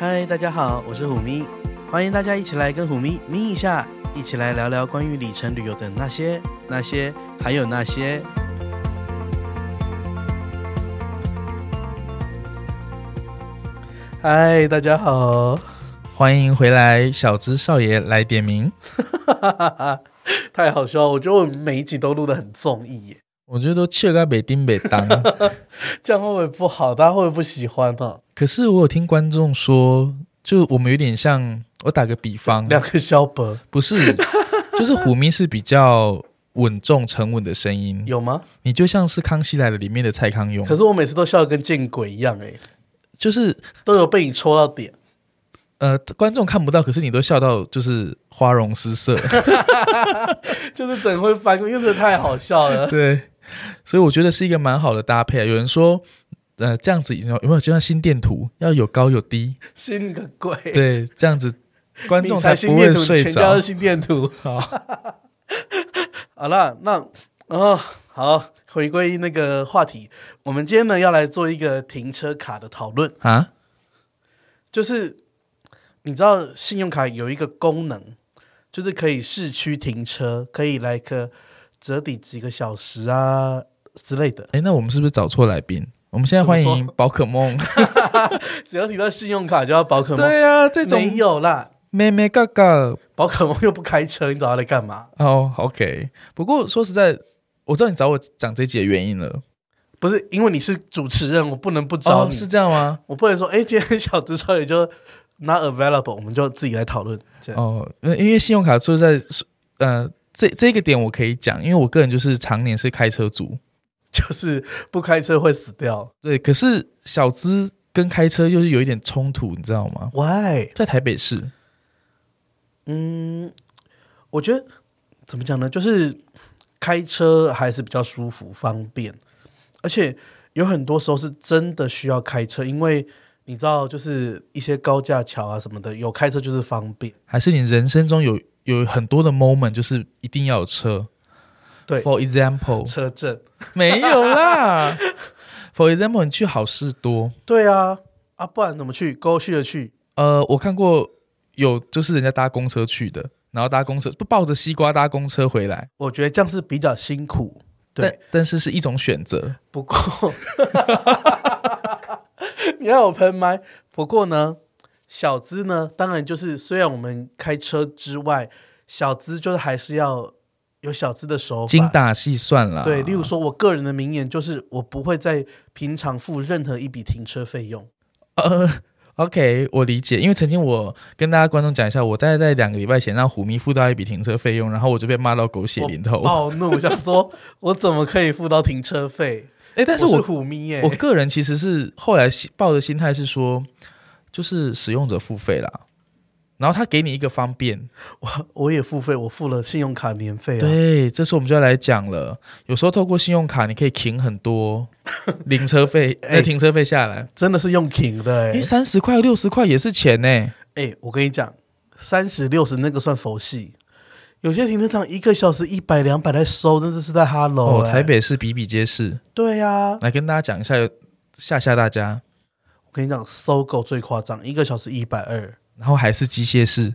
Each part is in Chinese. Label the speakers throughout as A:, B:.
A: 嗨，大家好，我是虎咪，欢迎大家一起来跟虎咪咪一下，一起来聊聊关于里程旅游的那些、那些，还有那些。嗨，大家好，
B: 欢迎回来，小资少爷来点名，
A: 太好笑了，我觉得我每一集都录得很综艺耶。
B: 我觉得都切个北丁北当，
A: 这样会不会不好？大家会不会不喜欢呢？
B: 可是我有听观众说，就我们有点像，我打个比方，
A: 两个小伯
B: 不是，就是虎咪是比较稳重沉稳的声音，
A: 有吗？
B: 你就像是康熙来了里面的蔡康永，
A: 可是我每次都笑得跟见鬼一样，哎，就是都有被你戳到点。
B: 呃，观众看不到，可是你都笑到就是花容失色，
A: 就是整会翻，因为这太好笑了。
B: 对。所以我觉得是一个蛮好的搭配啊。有人说，呃，这样子有没有就像心电图，要有高有低？
A: 心个鬼！
B: 对，这样子观众才不会睡着。
A: 全家的心电图。好，好了，那哦，好，回归那个话题，我们今天呢要来做一个停车卡的讨论啊。就是你知道信用卡有一个功能，就是可以市区停车，可以来个。折抵几个小时啊之类的。哎，那我们是不是找错来宾？我们现在欢迎宝可梦。只要提到信用卡就要宝可梦。对啊，这种没有啦。妹妹嘎嘎，宝可梦又不开车，你找他来干嘛？
B: 哦、oh,，OK。不过说实在，我知道你找我讲这集的原因了。
A: 不是因为你是主持人，我不能不找你。
B: Oh, 是这样吗？
A: 我不能说，哎，今天小资少爷就 not available，我们就自己来讨论。
B: 哦，因为信用卡说实在，呃。这这个点我可以讲，因为我个人就是常年是开车族，
A: 就是不开车会死掉。
B: 对，可是小资跟开车又是有一点冲突，你知道吗
A: ？Why？
B: 在台北市，
A: 嗯，我觉得怎么讲呢？就是开车还是比较舒服、方便，而且有很多时候是真的需要开车，因为你知道，就是一些高架桥啊什么的，有开车就是方便。
B: 还是你人生中有？有很多的 moment，就是一定要有车。
A: 对
B: ，For example，
A: 车震
B: 没有啦。For example，你去好事多。
A: 对啊，啊，不然怎么去？过去的去。
B: 呃，我看过有，就是人家搭公车去的，然后搭公车不抱着西瓜搭公车回来。
A: 我觉得这样是比较辛苦，对，
B: 但，但是是一种选择。
A: 不过，你要我喷麦。不过呢？小资呢，当然就是虽然我们开车之外，小资就是还是要有小资的手法，
B: 精打细算啦。
A: 对，例如说，我个人的名言就是，我不会在平常付任何一笔停车费用。
B: 呃，OK，我理解，因为曾经我跟大家观众讲一下，我在在两个礼拜前让虎咪付到一笔停车费用，然后我就被骂到狗血淋头，
A: 暴怒，想说 我怎么可以付到停车费？
B: 哎，但是我，
A: 虎咪耶，
B: 我个人其实是后来抱的心态是说。就是使用者付费啦，然后他给你一个方便，
A: 我我也付费，我付了信用卡年费啊。
B: 对，这次我们就要来讲了。有时候透过信用卡，你可以停很多零车费，那、欸、停车费下来
A: 真的是用停的、欸，因为
B: 三十块、六十块也是钱呢、欸。
A: 哎、欸，我跟你讲，三十六十那个算佛系，有些停车场一个小时一百两百在收，真的是在哈
B: 喽、台北市比比皆是。
A: 对呀、啊，
B: 来跟大家讲一下，吓吓大家。
A: 我跟你讲，搜狗最夸张，一个小时一百二，
B: 然后还是机械式。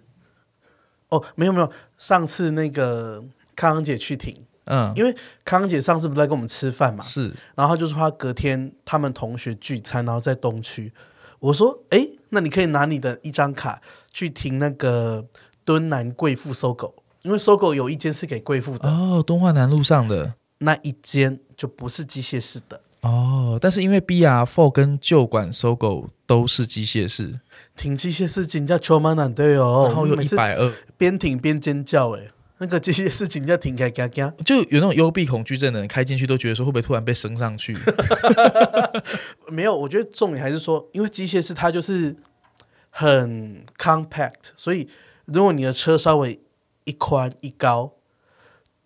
A: 哦，没有没有，上次那个康姐去停，嗯，因为康姐上次不是在跟我们吃饭嘛，
B: 是，
A: 然后他就是她隔天他们同学聚餐，然后在东区。我说，哎，那你可以拿你的一张卡去停那个敦南贵妇搜狗，因为搜狗有一间是给贵妇的。
B: 哦，东化南路上的
A: 那一间就不是机械式的。
B: 哦，但是因为 BR4 跟旧馆 SOGO 都是机械式，
A: 停机械式真叫超蛮难对哦，
B: 然后有一百二，
A: 边停边尖叫哎，那个机械式真叫停开嘎嘎，
B: 就有那种幽闭恐惧症的人开进去都觉得说会不会突然被升上去？
A: 没有，我觉得重点还是说，因为机械式它就是很 compact，所以如果你的车稍微一宽一高，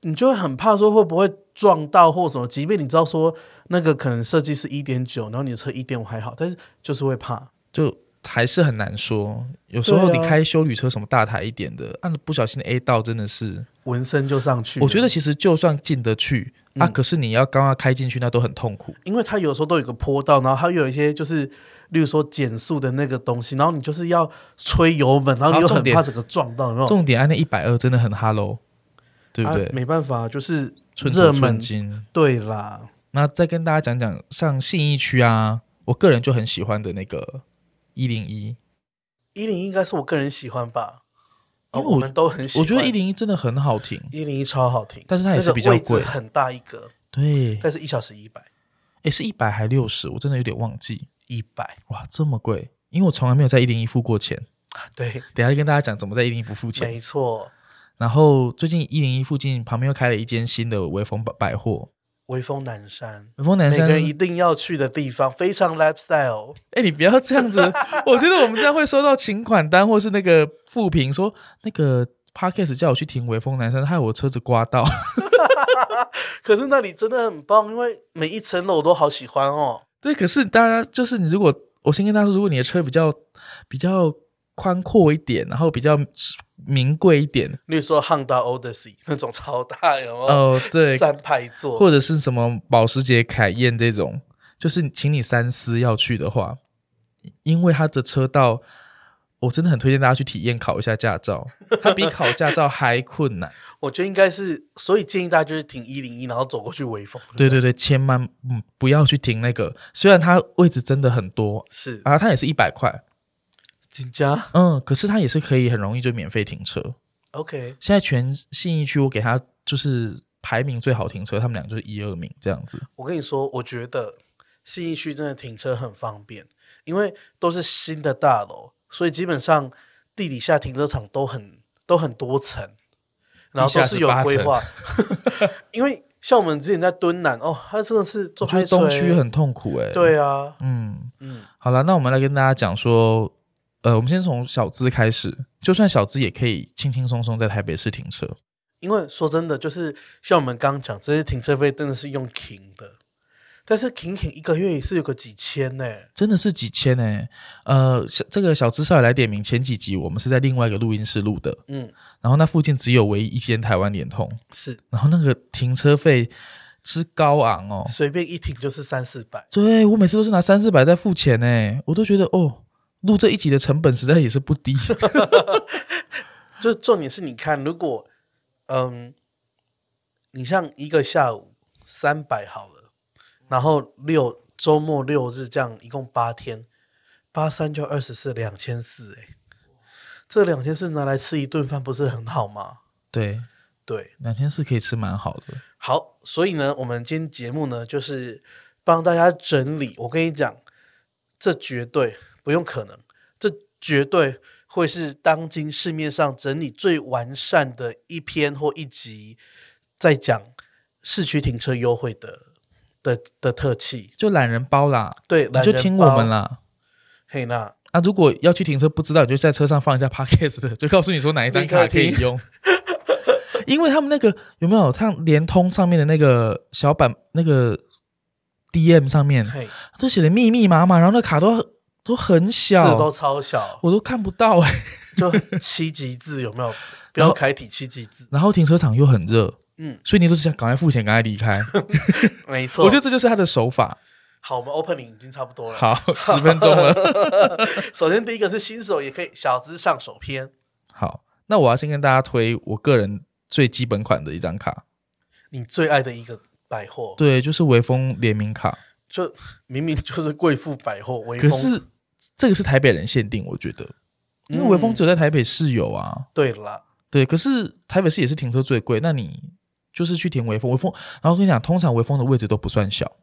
A: 你就会很怕说会不会撞到或什么，即便你知道说。那个可能设计是一点九，然后你的车一点五还好，但是就是会怕，
B: 就还是很难说。有时候你开修旅车什么大台一点的，按、啊、不小心 A 道真的是
A: 纹身就上去。
B: 我觉得其实就算进得去，啊，可是你要刚刚开进去，那都很痛苦，
A: 因为它有时候都有个坡道，然后它有一些就是，例如说减速的那个东西，然后你就是要吹油门，然后你又很怕整个撞到，然后
B: 重点按那一百二真的很哈喽，对不对？
A: 啊、没办法，就是
B: 热门金，
A: 对啦。
B: 那再跟大家讲讲，像信义区啊，我个人就很喜欢的那个一零一，
A: 一零一应该是我个人喜欢吧。因为我，哦、我们都很喜欢，
B: 我觉得一零一真的很好听，
A: 一零一超好听，
B: 但是它也是比较贵，
A: 很大一个，
B: 对，
A: 但是一小时一百，
B: 诶，是一百还六十？我真的有点忘记，
A: 一百，
B: 哇，这么贵！因为我从来没有在一零一付过钱，
A: 对，
B: 等下跟大家讲怎么在一零一不付钱，
A: 没错。
B: 然后最近一零一附近旁边又开了一间新的微风百货。
A: 微风南山，
B: 微风南山，
A: 每个人一定要去的地方，非常 lifestyle。
B: 哎，你不要这样子，我觉得我们这样会收到请款单，或是那个负评，说那个 Podcast 叫我去停微风南山，害我车子刮到。
A: 可是那里真的很棒，因为每一层楼我都好喜欢哦。
B: 对，可是大家就是你，如果我先跟大家说，如果你的车比较比较宽阔一点，然后比较。名贵一点，
A: 例如说 Honda Odyssey 那种超大，有没有？
B: 哦，对，
A: 三排座，
B: 或者是什么保时捷凯宴这种，就是请你三思要去的话，因为它的车道，我真的很推荐大家去体验考一下驾照，它比考驾照还困难。
A: 我觉得应该是，所以建议大家就是停一零一，然后走过去微风。
B: 对对对，千万嗯不要去停那个，虽然它位置真的很多，
A: 是
B: 啊，它也是一百块。
A: 紧张，
B: 嗯，可是它也是可以很容易就免费停车。
A: OK，
B: 现在全信义区我给他就是排名最好停车，他们俩就是一二名这样子。
A: 我跟你说，我觉得信义区真的停车很方便，因为都是新的大楼，所以基本上地底下停车场都很都很多层，然后都是有规划。因为像我们之前在敦南哦，它真的是做开
B: 东区很痛苦哎、欸。
A: 对啊，
B: 嗯嗯，好了，那我们来跟大家讲说。呃，我们先从小资开始，就算小资也可以轻轻松松在台北市停车。
A: 因为说真的，就是像我们刚讲，这些停车费真的是用停的，但是停停一个月也是有个几千呢，
B: 真的是几千呢。呃，小这个小资少爷来点名，前几集我们是在另外一个录音室录的，嗯，然后那附近只有唯一一间台湾联通，
A: 是，
B: 然后那个停车费之高昂哦，
A: 随便一停就是三四百，
B: 对，我每次都是拿三四百在付钱呢，我都觉得哦。录这一集的成本实在也是不低，
A: 就重点是你看，如果嗯，你像一个下午三百好了，然后六周末六日这样一共八天，八三就二十四两千四哎，这两千四拿来吃一顿饭不是很好吗？
B: 对
A: 对，
B: 两千四可以吃蛮好的。
A: 好，所以呢，我们今天节目呢就是帮大家整理，我跟你讲，这绝对。不用可能，这绝对会是当今市面上整理最完善的一篇或一集，在讲市区停车优惠的的的特辑，
B: 就懒人包啦。
A: 对，
B: 你就听我们啦。
A: 嘿，那
B: 啊，如果要去停车不知道，你就在车上放一下 Podcast 的，就告诉你说哪一张卡可以用。因为他们那个有没有像联通上面的那个小板那个 DM 上面，嘿都写的密密麻麻，然后那卡都。都很小，
A: 字都超小，
B: 我都看不到哎、欸，
A: 就七级字有没有？不要楷体七级字。
B: 然后停车场又很热，嗯，所以你都是想赶快付钱，赶快离开。
A: 没错，
B: 我觉得这就是他的手法。
A: 好，我们 opening 已经差不多了，
B: 好，十分钟了。
A: 首先第一个是新手也可以小资上手篇。
B: 好，那我要先跟大家推我个人最基本款的一张卡，
A: 你最爱的一个百货，
B: 对，就是微风联名卡。
A: 就明明就是贵妇百货，微风，
B: 可是这个是台北人限定，我觉得，因为微风只有在台北市有啊。
A: 嗯、对了，
B: 对，可是台北市也是停车最贵，那你就是去停微风，微风，然后我跟你讲，通常微风的位置都不算小，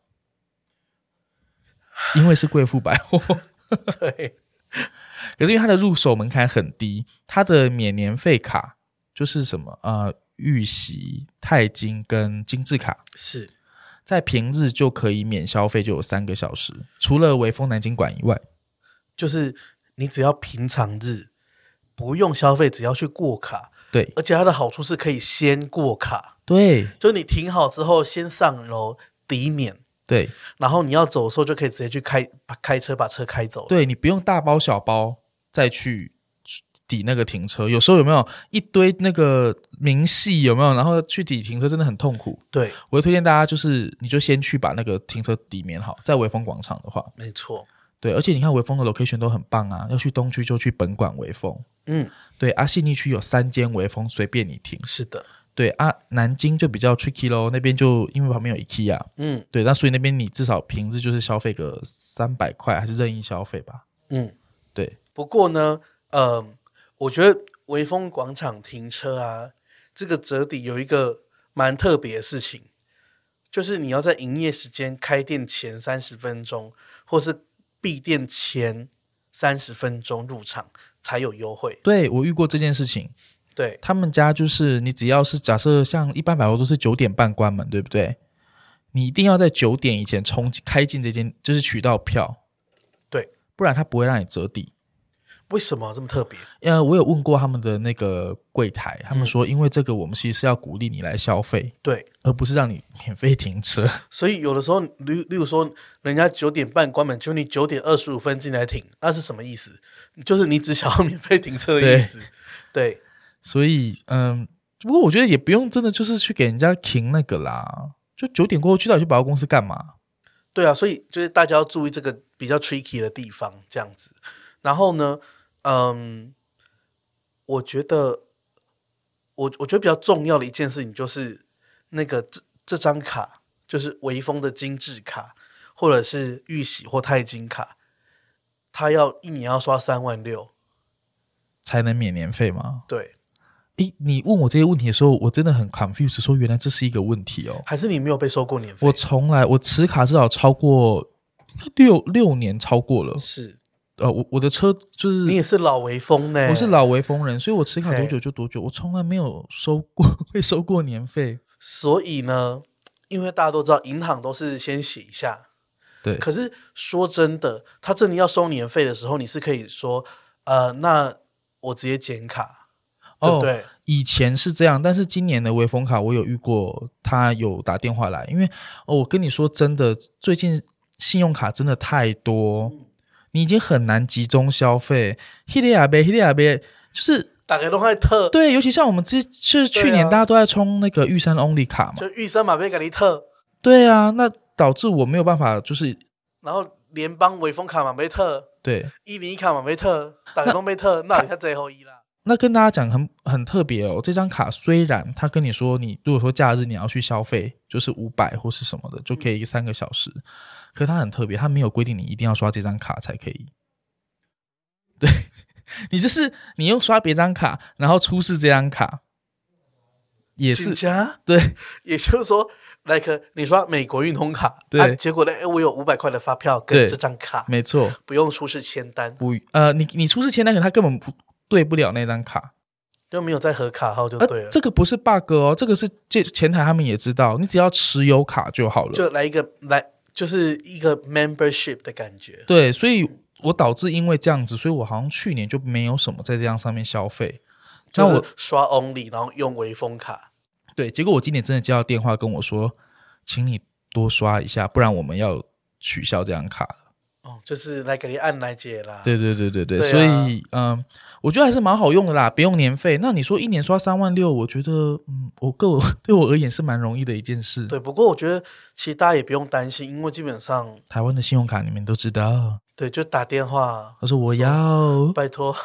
B: 因为是贵妇百货。
A: 对，
B: 可是因为它的入手门槛很低，它的免年费卡就是什么啊，玉玺、钛金跟精致卡
A: 是。
B: 在平日就可以免消费，就有三个小时。除了微风南京馆以外，
A: 就是你只要平常日不用消费，只要去过卡。
B: 对，
A: 而且它的好处是可以先过卡。
B: 对，
A: 就你停好之后，先上楼抵免。
B: 对，
A: 然后你要走的时候，就可以直接去开把开车把车开走。
B: 对，你不用大包小包再去抵那个停车，有时候有没有一堆那个明细有没有？然后去抵停车真的很痛苦。
A: 对，
B: 我会推荐大家就是，你就先去把那个停车抵免好，在微风广场的话，
A: 没错。
B: 对，而且你看微风的 location 都很棒啊，要去东区就去本馆微风。
A: 嗯，
B: 对，阿，信义区有三间微风，随便你停。
A: 是的，
B: 对啊，南京就比较 tricky 咯，那边就因为旁边有 IKEA。
A: 嗯，
B: 对，那所以那边你至少平日就是消费个三百块，还是任意消费吧。
A: 嗯，
B: 对。
A: 不过呢，呃。我觉得微风广场停车啊，这个折抵有一个蛮特别的事情，就是你要在营业时间开店前三十分钟，或是闭店前三十分钟入场才有优惠。
B: 对，我遇过这件事情，
A: 对
B: 他们家就是你只要是假设像一般百货都是九点半关门，对不对？你一定要在九点以前冲开进这间，就是取到票，
A: 对，
B: 不然他不会让你折抵。
A: 为什么这么特别？
B: 呃，我有问过他们的那个柜台，他们说，因为这个我们其实是要鼓励你来消费，
A: 对，
B: 而不是让你免费停车。
A: 所以有的时候，例例如说，人家九点半关门，就你九点二十五分进来停，那是什么意思？就是你只想要免费停车的意思。对，对
B: 所以嗯，不过我觉得也不用真的就是去给人家停那个啦，就九点过后去到底去保货公司干嘛？
A: 对啊，所以就是大家要注意这个比较 tricky 的地方，这样子。然后呢？嗯，我觉得我我觉得比较重要的一件事情就是那个这这张卡，就是微风的精致卡，或者是玉玺或钛金卡，它要一年要刷三万六
B: 才能免年费吗？
A: 对。
B: 诶，你问我这些问题的时候，我真的很 confused，说原来这是一个问题哦。
A: 还是你没有被收过年费？
B: 我从来我持卡至少超过六六年，超过了
A: 是。
B: 呃，我我的车就是
A: 你也是老微风呢，
B: 我是老微风人，所以我持卡多久就多久，我从来没有收过 会收过年费。
A: 所以呢，因为大家都知道，银行都是先写一下，
B: 对。
A: 可是说真的，他真的要收年费的时候，你是可以说，呃，那我直接剪卡，对不对？哦，
B: 以前是这样，但是今年的微风卡我有遇过，他有打电话来，因为哦，我跟你说真的，最近信用卡真的太多。嗯你已经很难集中消费，黑利亚贝，黑利亚贝，就是
A: 大家都在特。
B: 对，尤其像我们之就是去年大家都在充那个玉山 Only 卡嘛，
A: 就玉山马贝给你特，
B: 对啊，那导致我没有办法，就是
A: 然后联邦微风卡马贝特，
B: 对，
A: 一零一卡马贝特，大家都贝特，那你看最后一啦。
B: 那跟大家讲很很特别哦，这张卡虽然他跟你说，你如果说假日你要去消费，就是五百或是什么的，就可以三个小时。嗯可是它很特别，它没有规定你一定要刷这张卡才可以。对，你就是你用刷别张卡，然后出示这张卡，也是
A: 加
B: 对。
A: 也就是说，like 你刷美国运通卡，
B: 对，
A: 啊、结果呢，我有五百块的发票跟这张卡，
B: 没错，
A: 不用出示签单，
B: 不，呃，你你出示签单，可他根本不对不了那张卡，
A: 就没有在核卡号就对了。呃、
B: 这个不是 bug 哦，这个是这前台他们也知道，你只要持有卡就好了，
A: 就来一个来。就是一个 membership 的感觉，
B: 对，所以我导致因为这样子，所以我好像去年就没有什么在这样上面消费，
A: 就是我刷 only，然后用微风卡，
B: 对，结果我今年真的接到电话跟我说，请你多刷一下，不然我们要取消这张卡了。
A: 哦，就是来给你按来解啦。
B: 对对对对对，对啊、所以嗯，我觉得还是蛮好用的啦，不用年费。那你说一年刷三万六，我觉得嗯，我个我 对我而言是蛮容易的一件事。
A: 对，不过我觉得其实大家也不用担心，因为基本上
B: 台湾的信用卡你们都知道。
A: 对，就打电话，
B: 他说我要
A: 拜托，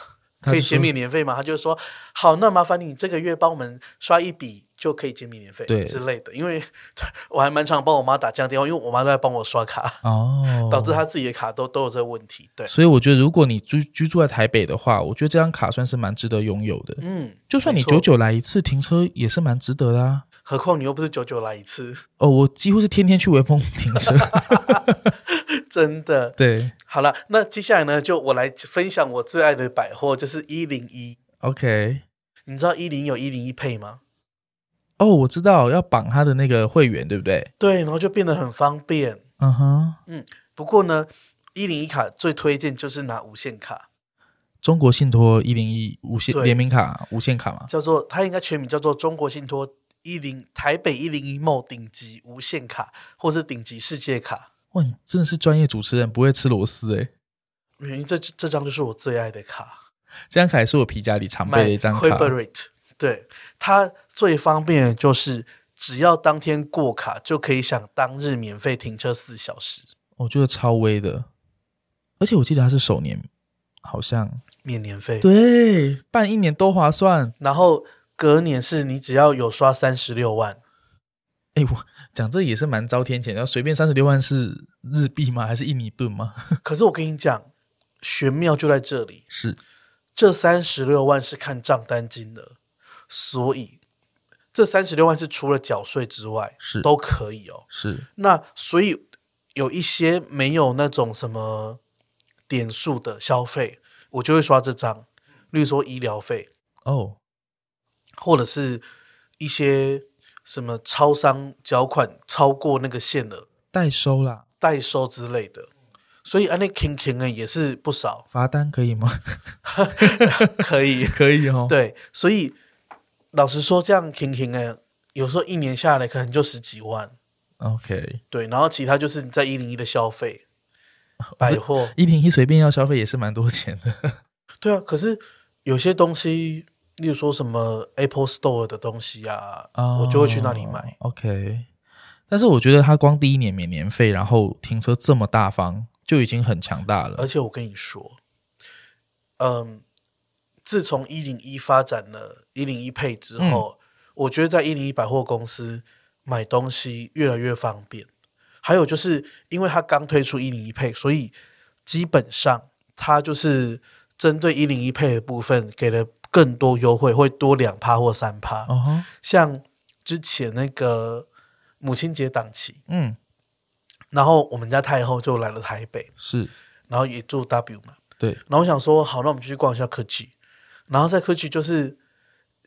A: 可以减免年费嘛？他就说好，那麻烦你这个月帮我们刷一笔。就可以减免年费之类的，因为 我还蛮常帮我妈打这样电话，因为我妈都在帮我刷卡哦，导致她自己的卡都都有这个问题。对，
B: 所以我觉得如果你居居住在台北的话，我觉得这张卡算是蛮值得拥有的。嗯，就算你久久来一次停车也是蛮值得的啊。
A: 何况你又不是久久来一次
B: 哦，我几乎是天天去微风停车，
A: 真的。
B: 对，
A: 好了，那接下来呢，就我来分享我最爱的百货，就是一零一。
B: OK，
A: 你知道一零有一零一 Pay 吗？
B: 哦，我知道要绑他的那个会员，对不对？
A: 对，然后就变得很方便。
B: 嗯哼，
A: 嗯。不过呢，一零一卡最推荐就是拿无限卡，
B: 中国信托一零一无限联名卡，无限卡嘛，
A: 叫做它应该全名叫做中国信托一零台北一零一 mall 顶级无限卡，或是顶级世界卡。
B: 哇，你真的是专业主持人，不会吃螺丝哎。
A: 原因这这张就是我最爱的卡。
B: 这张卡也是我皮夹里常备的一张卡。
A: 对，它最方便的就是只要当天过卡就可以享当日免费停车四小时。
B: 我觉得超威的，而且我记得它是首年好像
A: 免年费，
B: 对，办一年多划算。
A: 然后隔年是你只要有刷三十六万。
B: 哎，我讲这也是蛮遭天谴，要随便三十六万是日币吗？还是印尼盾吗？
A: 可是我跟你讲，玄妙就在这里，
B: 是
A: 这三十六万是看账单金额，所以这三十六万是除了缴税之外
B: 是
A: 都可以哦。
B: 是
A: 那所以有一些没有那种什么点数的消费，我就会刷这张，例如说医疗费
B: 哦，
A: 或者是一些。什么超商缴款超过那个限额
B: 代收啦，
A: 代收之类的，所以安那 king king 呢也是不少。
B: 罚单可以吗？
A: 可以，
B: 可以哦。
A: 对，所以老实说，这样 king king 呢，有时候一年下来可能就十几万。
B: OK，
A: 对，然后其他就是在一零一的消费，百货
B: 一零一随便要消费也是蛮多钱的。
A: 对啊，可是有些东西。例如说什么 Apple Store 的东西啊，oh, 我就会去那里买。
B: OK，但是我觉得他光第一年免年费，然后停车这么大方，就已经很强大了。
A: 而且我跟你说，嗯，自从一零一发展了一零一 Pay 之后，嗯、我觉得在一零一百货公司买东西越来越方便。还有就是因为它刚推出一零一 Pay，所以基本上它就是针对一零一 Pay 的部分给了。更多优惠会多两趴或三趴，uh huh. 像之前那个母亲节档期，嗯，然后我们家太后就来了台北，
B: 是，
A: 然后也住 W 嘛，
B: 对，
A: 然后我想说好，那我们就去逛一下科技，然后在科技就是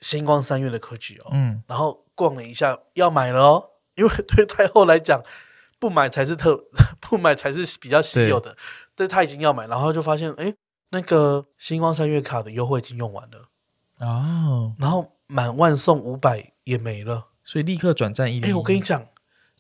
A: 星光三月的科技哦，嗯，然后逛了一下要买了哦，因为对太后来讲不买才是特 不买才是比较稀有的，对。但他已经要买，然后就发现哎，那个星光三月卡的优惠已经用完了。
B: 哦，
A: 然后满万送五百也没了，
B: 所以立刻转战一。
A: 哎，我跟你讲，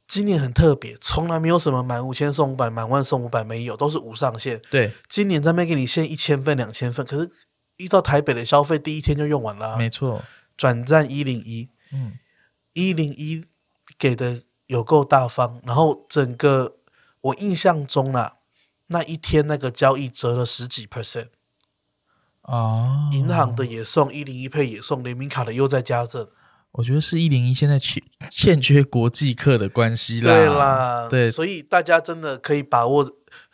A: 今年很特别，从来没有什么满五千送五百，满万送五百，没有，都是无上限。
B: 对，
A: 今年在那边给你限一千份、两千份，可是依照台北的消费，第一天就用完了啊。
B: 没错，
A: 转战一零一，嗯，一零一给的有够大方，然后整个我印象中啊，那一天那个交易折了十几 percent。
B: 哦，
A: 银行的也送，一零一 Pay 也送，联名卡的又在加赠。
B: 我觉得是一零一现在欠 欠缺国际客的关系啦。
A: 对啦，
B: 对，
A: 所以大家真的可以把握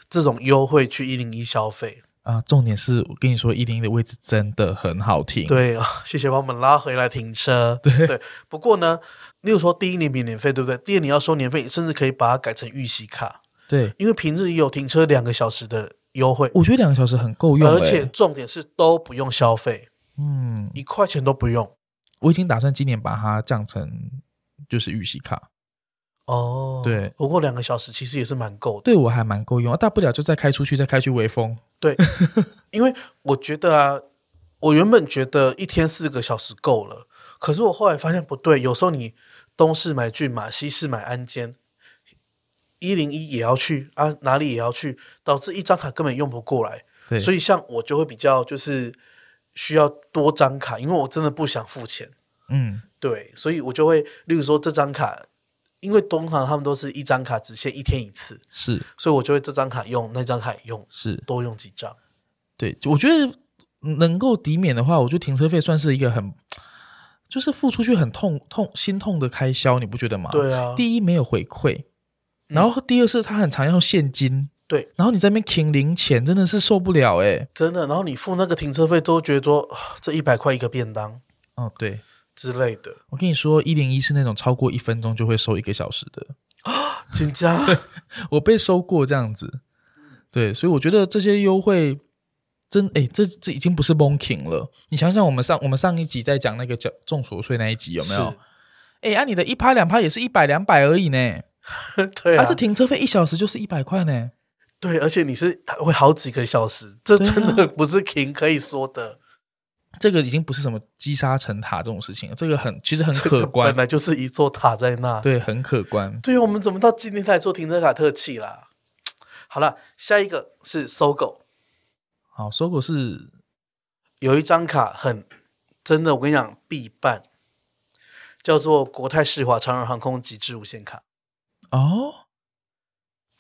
A: 这种优惠去一零一消费
B: 啊。重点是我跟你说，一零一的位置真的很好停。
A: 对啊，谢谢把我们拉回来停车。
B: 对，
A: 对，不过呢，例如说第一年免年费，对不对？第二年要收年费，甚至可以把它改成预习卡。
B: 对，
A: 因为平日也有停车两个小时的。优惠，
B: 我觉得两个小时很够用，
A: 而且重点是都不用消费，
B: 嗯，
A: 一块钱都不用。
B: 我已经打算今年把它降成就是预习卡。
A: 哦，
B: 对，
A: 不过两个小时其实也是蛮够的，
B: 对我还蛮够用，大不了就再开出去，再开去微风。
A: 对，因为我觉得啊，我原本觉得一天四个小时够了，可是我后来发现不对，有时候你东市买骏马，西市买鞍鞯。一零一也要去啊，哪里也要去，导致一张卡根本用不过来。
B: 对
A: 所以像我就会比较就是需要多张卡，因为我真的不想付钱。
B: 嗯，
A: 对，所以我就会，例如说这张卡，因为东航他们都是一张卡只限一天一次，
B: 是，
A: 所以我就会这张卡用，那张卡也用，
B: 是
A: 多用几张。
B: 对，我觉得能够抵免的话，我觉得停车费算是一个很，就是付出去很痛痛心痛的开销，你不觉得吗？
A: 对啊，
B: 第一没有回馈。然后第二是他很常要现金，
A: 对。
B: 然后你在那边停零钱，真的是受不了哎，
A: 真的。然后你付那个停车费，都觉得说这一百块一个便当，
B: 哦对
A: 之类的。
B: 我跟你说，一零一是那种超过一分钟就会收一个小时的
A: 啊，紧张？
B: 我被收过这样子，对，所以我觉得这些优惠真哎，这这已经不是 monking 了。你想想，我们上我们上一集在讲那个叫众所税那一集有没有？哎，按、啊、你的一趴两趴也是一百两百而已呢。
A: 对啊，
B: 这停车费一小时就是一百块呢。
A: 对，而且你是会好几个小时，这真的不是停可以说的。
B: 这个已经不是什么积沙成塔这种事情了，这个很其实很可观，
A: 本来就是一座塔在那。
B: 对，很可观。
A: 对，我们怎么到今天才做停车卡特气啦？好了，下一个是 SOGO。
B: 好，SOGO 是
A: 有一张卡很真的，我跟你讲必办，叫做国泰世华长荣航空极致无限卡。
B: 哦，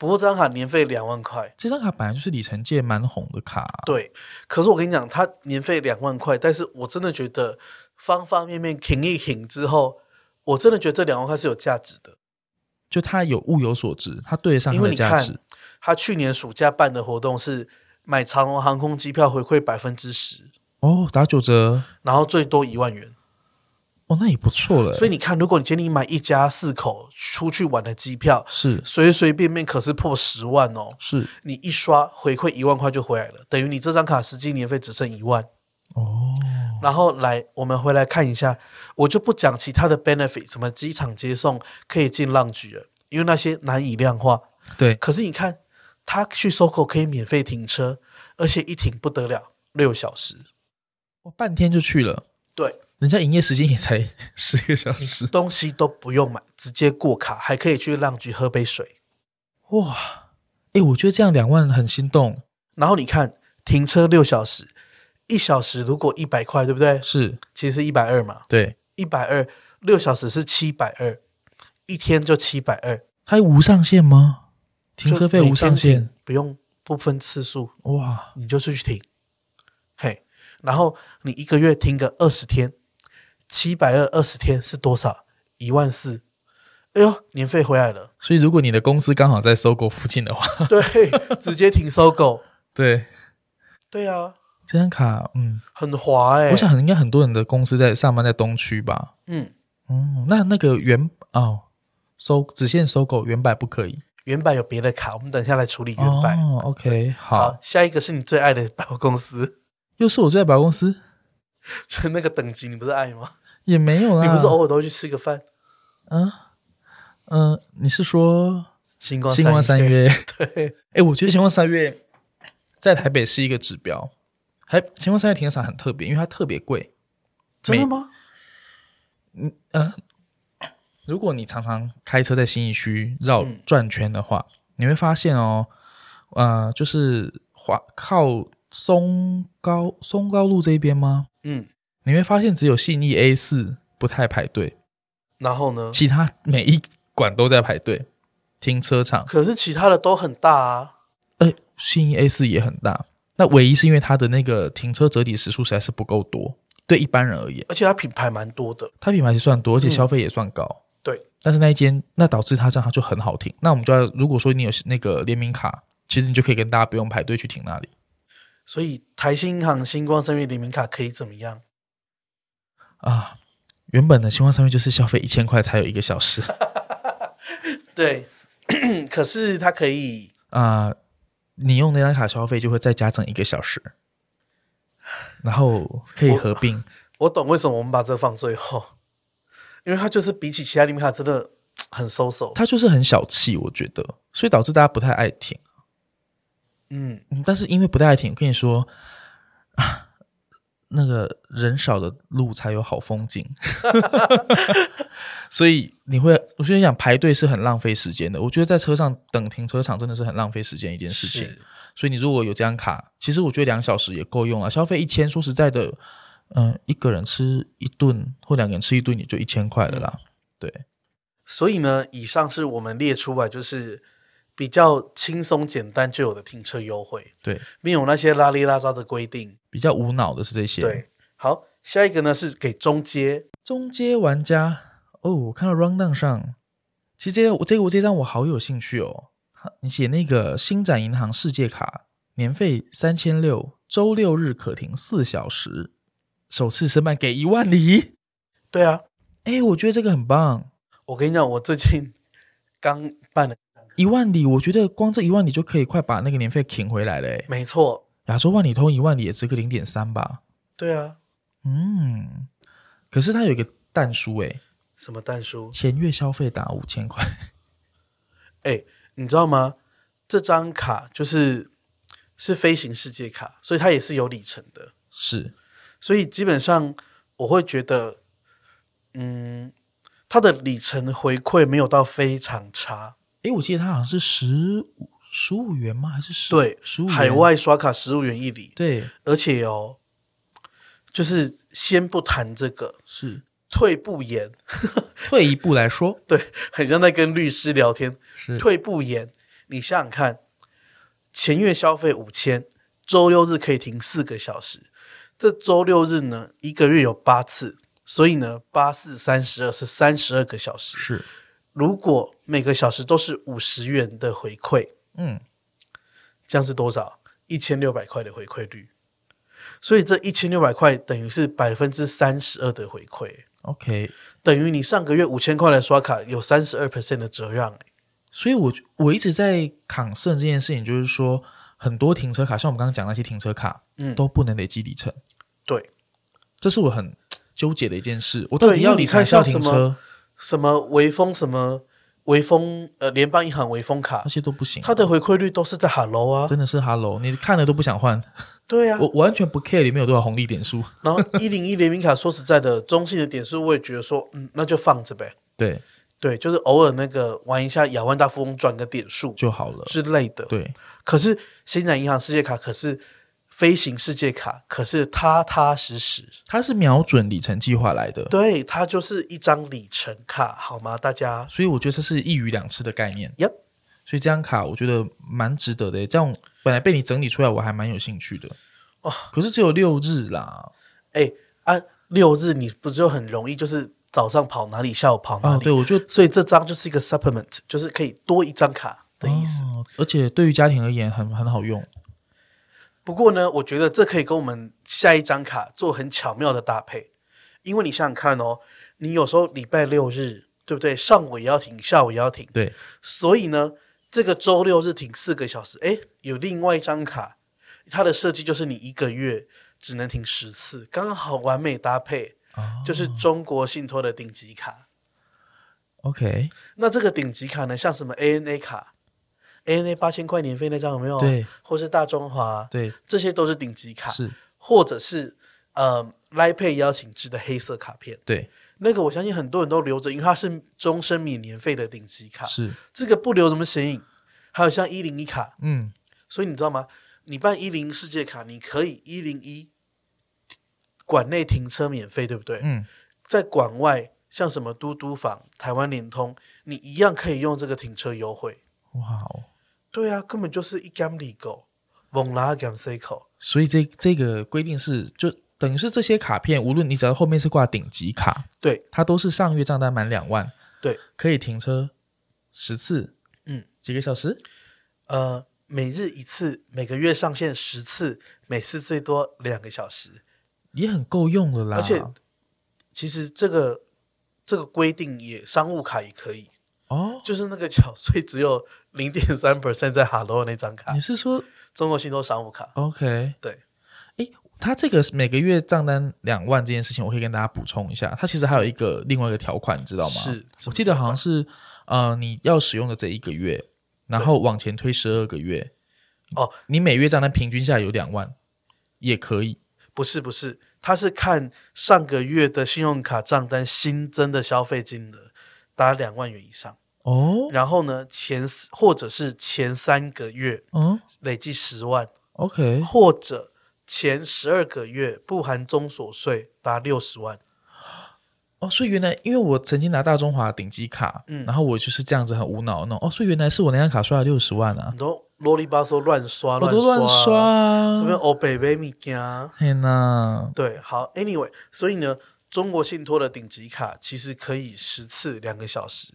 A: 不过这张卡年费两万块，
B: 这张卡本来就是里程界蛮红的卡啊。
A: 对，可是我跟你讲，它年费两万块，但是我真的觉得方方面面停一停之后，我真的觉得这两万块是有价值的。
B: 就它有物有所值，它对得上它的价值。因为你看，
A: 他去年暑假办的活动是买长龙航空机票回馈百分之十
B: 哦，打九折，
A: 然后最多一万元
B: 哦，那也不错了。
A: 所以你看，如果你今天你买一家四口出去玩的机票，
B: 是
A: 随随便便可是破十万哦。
B: 是
A: 你一刷回馈一万块就回来了，等于你这张卡实际年费只剩一万
B: 哦。
A: 然后来，我们回来看一下，我就不讲其他的 benefit，什么机场接送可以进浪局了，因为那些难以量化。
B: 对，
A: 可是你看，他去 SOGO 可以免费停车，而且一停不得了，六小时，
B: 我半天就去了。
A: 对，
B: 人家营业时间也才十个小时，
A: 东西都不用买，直接过卡，还可以去浪局喝杯水。
B: 哇，哎，我觉得这样两万很心动。
A: 然后你看，停车六小时。一小时如果一百块，对不对？
B: 是，
A: 其实一百二嘛。
B: 对，
A: 一百二，六小时是七百二，一天就七百二。
B: 还无上限吗？停车费无上限，
A: 不用不分次数。
B: 哇，
A: 你就出去停，嘿，然后你一个月停个二十天，七百二二十天是多少？一万四。哎呦，年费回来了。
B: 所以如果你的公司刚好在 SOGO 附近的话，
A: 对，直接停 SOGO。
B: 对，
A: 对啊。
B: 这张卡，嗯，
A: 很滑哎、欸。
B: 我想应该很多人的公司在上班在东区吧。
A: 嗯，
B: 嗯，那那个原哦，收只限收购原版不可以。
A: 原版有别的卡，我们等一下来处理原版。
B: 哦，OK，好，
A: 好。下一个是你最爱的百货公司，
B: 又是我最爱百货公司。
A: 就那个等级，你不是爱吗？
B: 也没有啊。
A: 你不是偶尔都会去吃个饭？
B: 嗯嗯，你是说
A: 星光
B: 星光三月？
A: 对。
B: 哎、欸，我觉得星光三月在台北是一个指标。还星光三月停车场很特别，因为它特别贵。
A: 真的吗？
B: 嗯呃，如果你常常开车在新义区绕转圈的话，嗯，你会发现哦，呃，就是华靠松高松高路这一边吗？
A: 嗯，
B: 你会发现只有信义 A 四不太排队，
A: 然后呢，
B: 其他每一馆都在排队停车场。
A: 可是其他的都很大啊，
B: 哎，信义 A 四也很大。那唯一是因为它的那个停车折抵时数实在是不够多，对一般人而言，
A: 而且它品牌蛮多的，
B: 它品牌也算多，而且消费也算高。
A: 嗯、对，
B: 但是那一间，那导致它这样它就很好停。那我们就要，如果说你有那个联名卡，其实你就可以跟大家不用排队去停那里。
A: 所以台新银行星光三越联名卡可以怎么样？
B: 啊，原本的新光三越就是消费一千块才有一个小时。
A: 对，可是它可以
B: 啊。你用那张卡消费就会再加整一个小时，然后可以合并。
A: 我，我懂为什么我们把这放最后，因为它就是比起其他联名卡真的很收手，
B: 它就是很小气，我觉得，所以导致大家不太爱听。
A: 嗯，
B: 但是因为不太爱听，我跟你说啊，那个人少的路才有好风景。所以你会，我觉得讲排队是很浪费时间的。我觉得在车上等停车场真的是很浪费时间一件事情。所以你如果有这张卡，其实我觉得两小时也够用了。消费一千，说实在的，嗯、呃，一个人吃一顿或两个人吃一顿也就一千块了啦。嗯、对。
A: 所以呢，以上是我们列出来就是比较轻松简单就有的停车优惠。
B: 对，
A: 没有那些拉里拉杂的规定。
B: 比较无脑的是这些。
A: 对。好，下一个呢是给中阶
B: 中阶玩家。哦，我看到 rundown 上，其实这个我这个我这张我好有兴趣哦。你写那个星展银行世界卡，年费三千六，周六日可停四小时，首次申办给一万里。
A: 对啊，
B: 哎，我觉得这个很棒。
A: 我跟你讲，我最近刚办了
B: 一万里，我觉得光这一万里就可以快把那个年费停回来了。哎，
A: 没错，
B: 亚洲万里通一万里也值个零点三吧？
A: 对啊，
B: 嗯，可是它有一个蛋书哎。
A: 什么蛋书？
B: 前月消费达五千块。
A: 哎，你知道吗？这张卡就是是飞行世界卡，所以它也是有里程的。
B: 是，
A: 所以基本上我会觉得，嗯，它的里程回馈没有到非常差。
B: 哎，我记得它好像是十五十五元吗？还是十？
A: 对，
B: 十五。
A: 海外刷卡十五元一里。
B: 对，
A: 而且哦，就是先不谈这个，
B: 是
A: 退步言，
B: 退一步来说，
A: 对，很像在跟律师聊天。
B: 是
A: 退步言，你想想看，前月消费五千，周六日可以停四个小时，这周六日呢，一个月有八次，所以呢，八四三十二是三十二个小时。
B: 是，
A: 如果每个小时都是五十元的回馈，
B: 嗯，
A: 这样是多少？一千六百块的回馈率。所以这一千六百块等于是百分之三十二的回馈
B: ，OK，
A: 等于你上个月五千块来刷卡有三十二 percent 的折让，
B: 所以我我一直在抗胜这件事情，就是说很多停车卡，像我们刚刚讲那些停车卡，嗯，都不能累积里程。
A: 对，
B: 这是我很纠结的一件事。我到底要你看像什么
A: 什么微风什么。微风呃，联邦银行微风卡
B: 那些都不行，
A: 它的回馈率都是在 Hello 啊，
B: 真的是 Hello，你看了都不想换。
A: 对啊，
B: 我完全不 care 里面有多少红利点数。
A: 然后一零一联名卡，说实在的，中性的点数我也觉得说，嗯，那就放着呗。
B: 对
A: 对，就是偶尔那个玩一下亚万大富翁赚个点数
B: 就好了
A: 之类的。
B: 对，
A: 可是星展银行世界卡可是。飞行世界卡可是踏踏实实，
B: 它是瞄准里程计划来的，
A: 对，它就是一张里程卡，好吗？大家，
B: 所以我觉得这是一鱼两吃的概念。
A: Yep，
B: 所以这张卡我觉得蛮值得的。这样本来被你整理出来，我还蛮有兴趣的。哦，可是只有六日啦。
A: 哎，啊，六日你不就很容易，就是早上跑哪里，下午跑哪里？
B: 哦、对，我就，
A: 所以这张就是一个 supplement，就是可以多一张卡的意思。
B: 哦、而且对于家庭而言很，很很好用。
A: 不过呢，我觉得这可以跟我们下一张卡做很巧妙的搭配，因为你想想看哦，你有时候礼拜六日对不对？上午也要停，下午也要停，
B: 对。
A: 所以呢，这个周六日停四个小时，诶，有另外一张卡，它的设计就是你一个月只能停十次，刚好完美搭配，哦、就是中国信托的顶级卡。
B: OK，
A: 那这个顶级卡呢，像什么 ANA 卡？ANA 八千块年费那张有没有？
B: 对，
A: 或是大中华，
B: 对，
A: 这些都是顶级卡，
B: 是，
A: 或者是呃，Line Pay 邀请制的黑色卡片，
B: 对，
A: 那个我相信很多人都留着，因为它是终身免年费的顶级卡，
B: 是，
A: 这个不留怎么显影？还有像一零一卡，
B: 嗯，
A: 所以你知道吗？你办一零一世界卡，你可以一零一馆内停车免费，对不对？
B: 嗯，在
A: 馆外像什么嘟嘟房、台湾联通，你一样可以用这个停车优惠，
B: 哇哦。
A: 对啊，根本就是一 gam 里狗，蒙拉 gam c 口。
B: 所以这这个规定是，就等于是这些卡片，无论你只要后面是挂顶级卡，
A: 对，
B: 它都是上月账单满两万，
A: 对，
B: 可以停车十次，
A: 嗯，
B: 几个小时？
A: 呃，每日一次，每个月上限十次，每次最多两个小时，
B: 也很够用的啦。
A: 而且，其实这个这个规定也商务卡也可以
B: 哦，
A: 就是那个缴税只有。零点三 percent 在 Hello 那张卡，
B: 你是说
A: 中国信托商务卡
B: ？OK，
A: 对。
B: 诶，他这个每个月账单两万这件事情，我可以跟大家补充一下。他其实还有一个另外一个条款，你知道吗？
A: 是，
B: 我记得好像是呃，你要使用的这一个月，然后往前推十二个月。
A: 哦，
B: 你每月账单平均下来有两万，也可以。
A: 不是不是，他是看上个月的信用卡账单新增的消费金额达两万元以上。
B: 哦，
A: 然后呢，前或者是前三个月，嗯，累计十万
B: ，OK，
A: 或者前十二个月不含中所税达六十万。
B: 哦，所以原来因为我曾经拿大中华顶级卡，嗯，然后我就是这样子很无脑弄，哦，所以原来是我那张卡刷了六十万啊，
A: 都啰里吧嗦乱刷，
B: 我都乱刷，
A: 什么欧北北米加，
B: 天呐，
A: 对，好，Anyway，所以呢，中国信托的顶级卡其实可以十次两个小时。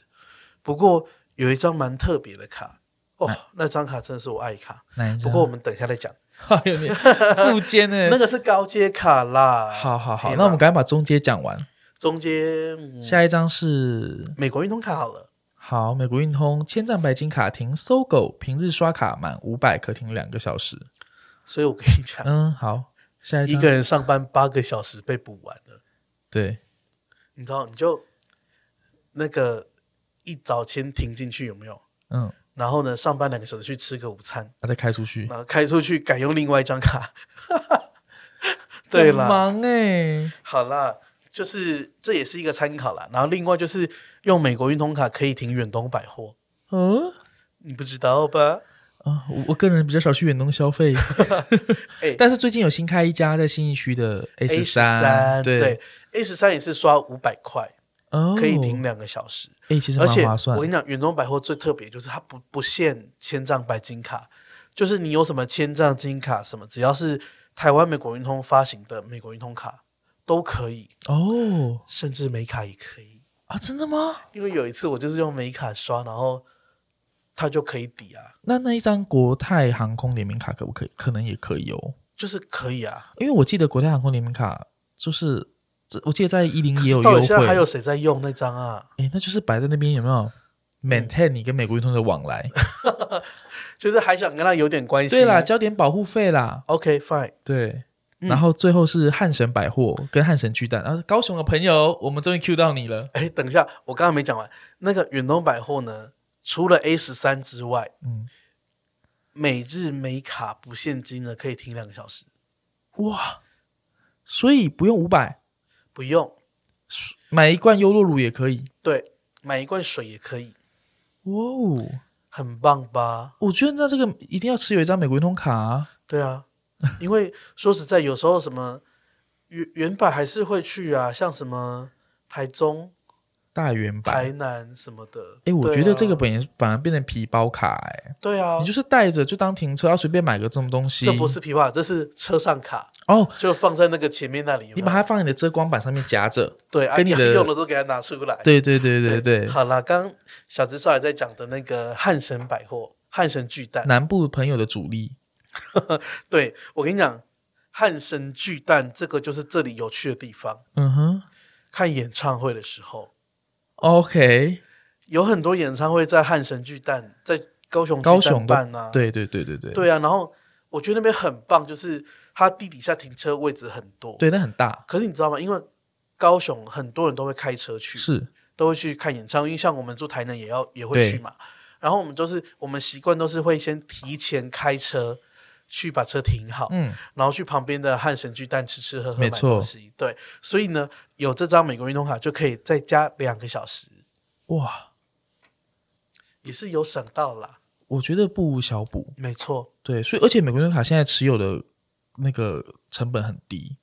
A: 不过有一张蛮特别的卡哦，那张卡真的是我爱卡。不过我们等一下再讲。
B: 有点附件呢？
A: 那个是高阶卡啦。
B: 好好好，那我们赶快把中阶讲完。
A: 中阶，
B: 下一张是
A: 美国运通卡好了。
B: 好，美国运通千帐白金卡停搜狗，平日刷卡满五百可停两个小时。
A: 所以我跟你讲，
B: 嗯，好，下一张
A: 一个人上班八个小时被补完了。
B: 对，
A: 你知道，你就那个。一早先停进去有没有？
B: 嗯，
A: 然后呢，上班两个小时去吃个午餐，
B: 再开出去，
A: 然后开出去改用另外一张卡。对啦，
B: 忙哎、欸，
A: 好啦，就是这也是一个参考啦。然后另外就是用美国运通卡可以停远东百货。
B: 嗯，
A: 你不知道吧？
B: 啊，我我个人比较少去远东消费，
A: 欸
B: 但是最近有新开一家在新义区的 A 十
A: 三，
B: 对
A: ，A 十三也是刷五百块，哦，可以停两个小时。
B: 哎、欸，其实蛮划算。
A: 我跟你讲，远东百货最特别就是它不不限千账白金卡，就是你有什么千账金卡什么，只要是台湾美国运通发行的美国运通卡都可以
B: 哦，
A: 甚至美卡也可以
B: 啊？真的吗？
A: 因为有一次我就是用美卡刷，然后。它就可以抵啊？
B: 那那一张国泰航空联名卡可不可以？可能也可以哦，
A: 就是可以啊。
B: 因为我记得国泰航空联名卡就是，我记得在一零也有优惠。
A: 到底现在还有谁在用那张啊？
B: 诶，那就是摆在那边有没有 maintain 你跟美国运通的往来？
A: 就是还想跟他有点关系。
B: 对啦，交点保护费啦。
A: OK fine。
B: 对，嗯、然后最后是汉神百货跟汉神巨蛋然啊，高雄的朋友，我们终于 Q 到你了。
A: 诶，等一下，我刚刚没讲完，那个远东百货呢？除了 A 十三之外，嗯，每日每卡不限金的可以停两个小时，
B: 哇！所以不用五百，
A: 不用
B: 买一罐优酪乳也可以，
A: 对，买一罐水也可以，
B: 哇哦，
A: 很棒吧？
B: 我觉得那这个一定要持有一张美国运通卡啊，
A: 对啊，因为说实在，有时候什么原原版还是会去啊，像什么台中。
B: 大圆版、
A: 台南什么的，
B: 哎、欸，我觉得这个本也反而变成皮包卡、欸，哎，
A: 对啊，
B: 你就是带着就当停车，要随便买个这种东西。
A: 这不是皮包卡，这是车上卡
B: 哦，
A: 就放在那个前面那里
B: 你把它放在你的遮光板上面夹着，
A: 对，跟你的、啊、用的时候给它拿出来。
B: 对对对对对，对。
A: 好啦，刚小直少爷在讲的那个汉神百货、汉神巨蛋，
B: 南部朋友的主力。
A: 对，我跟你讲，汉神巨蛋这个就是这里有趣的地方。
B: 嗯哼，
A: 看演唱会的时候。
B: OK，
A: 有很多演唱会在汉神巨蛋，在高雄高雄办啊，
B: 对对对对对，
A: 对啊。然后我觉得那边很棒，就是它地底下停车位置很多，
B: 对，那很大。
A: 可是你知道吗？因为高雄很多人都会开车去，
B: 是都
A: 会去看演唱会。因为像我们住台南也要也会去嘛。然后我们都是我们习惯都是会先提前开车去把车停好，嗯，然后去旁边的汉神巨蛋吃吃喝喝，买东西。对，所以呢。有这张美国运通卡就可以再加两个小时，
B: 哇，
A: 也是有省到啦。
B: 我觉得不无小补，
A: 没错，
B: 对，所以而且美国运通卡现在持有的那个成本很低，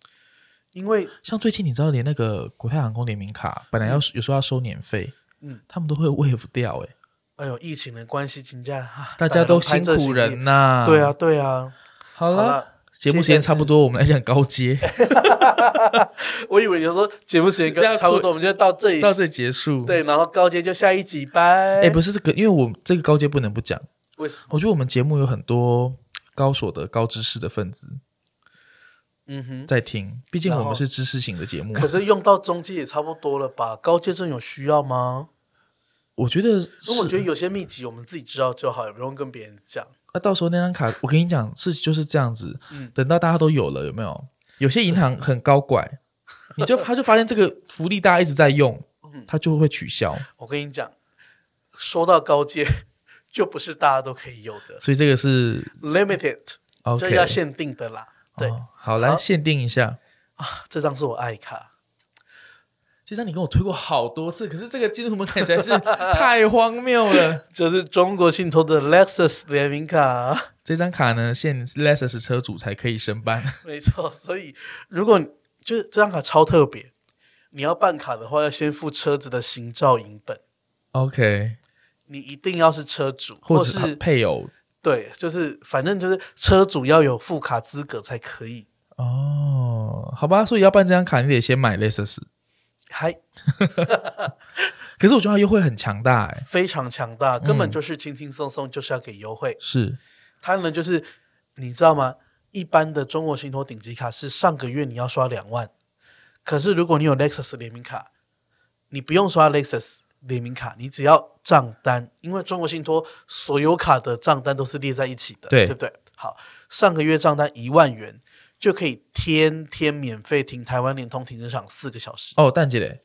A: 因为
B: 像最近你知道，连那个国泰航空联名卡本来要、嗯、有时候要收年费，嗯，他们都会 waive 掉、欸，哎，
A: 哎呦，疫情的关系，请假，
B: 大家都辛苦人呐、啊，
A: 对啊，对啊，
B: 好了。节目时间差不多，我们来讲高阶。
A: 我以为你说节目时间差不多，我们就到这里
B: 到这里结束。
A: 对，然后高阶就下一集拜。
B: 哎，不是这个，因为我这个高阶不能不讲。
A: 为什么？
B: 我觉得我们节目有很多高所的、高知识的分子，
A: 嗯哼，
B: 在听。毕竟我们是知识型的节目。
A: 可是用到中阶也差不多了吧？高阶真有需要吗？
B: 我觉得，
A: 我觉得有些秘籍我们自己知道就好，也不用跟别人讲。
B: 那、啊、到时候那张卡，我跟你讲，事情就是这样子。嗯，等到大家都有了，有没有？有些银行很高拐，你就他就发现这个福利大家一直在用，他就会取消。
A: 我跟你讲，说到高阶，就不是大家都可以有的，
B: 所以这个是
A: limited，这要限定的啦。对，
B: 哦、好，来限定一下
A: 啊，这张是我爱卡。
B: 这张你跟我推过好多次，可是这个进入门槛实在是 太荒谬了。
A: 就是中国信托的 Lexus 联名卡，
B: 这张卡呢，限 Lexus 车主才可以申办。
A: 没错，所以如果就是这张卡超特别，你要办卡的话，要先付车子的行照影本。
B: OK，
A: 你一定要是车主，
B: 或
A: 者是
B: 配偶。
A: 对，就是反正就是车主要有副卡资格才可以。
B: 哦，好吧，所以要办这张卡，你得先买 Lexus。
A: 嗨，
B: 可是我觉得它优惠很强大哎，
A: 非常强大，根本就是轻轻松松就是要给优惠。
B: 是，
A: 他呢就是你知道吗？一般的中国信托顶级卡是上个月你要刷两万，可是如果你有 Lexus 联名卡，你不用刷 Lexus 联名卡，你只要账单，因为中国信托所有卡的账单都是列在一起的，
B: 对，
A: 对不对？好，上个月账单一万元。就可以天天免费停台湾联通停车场四个小时。
B: 哦，但这嘞。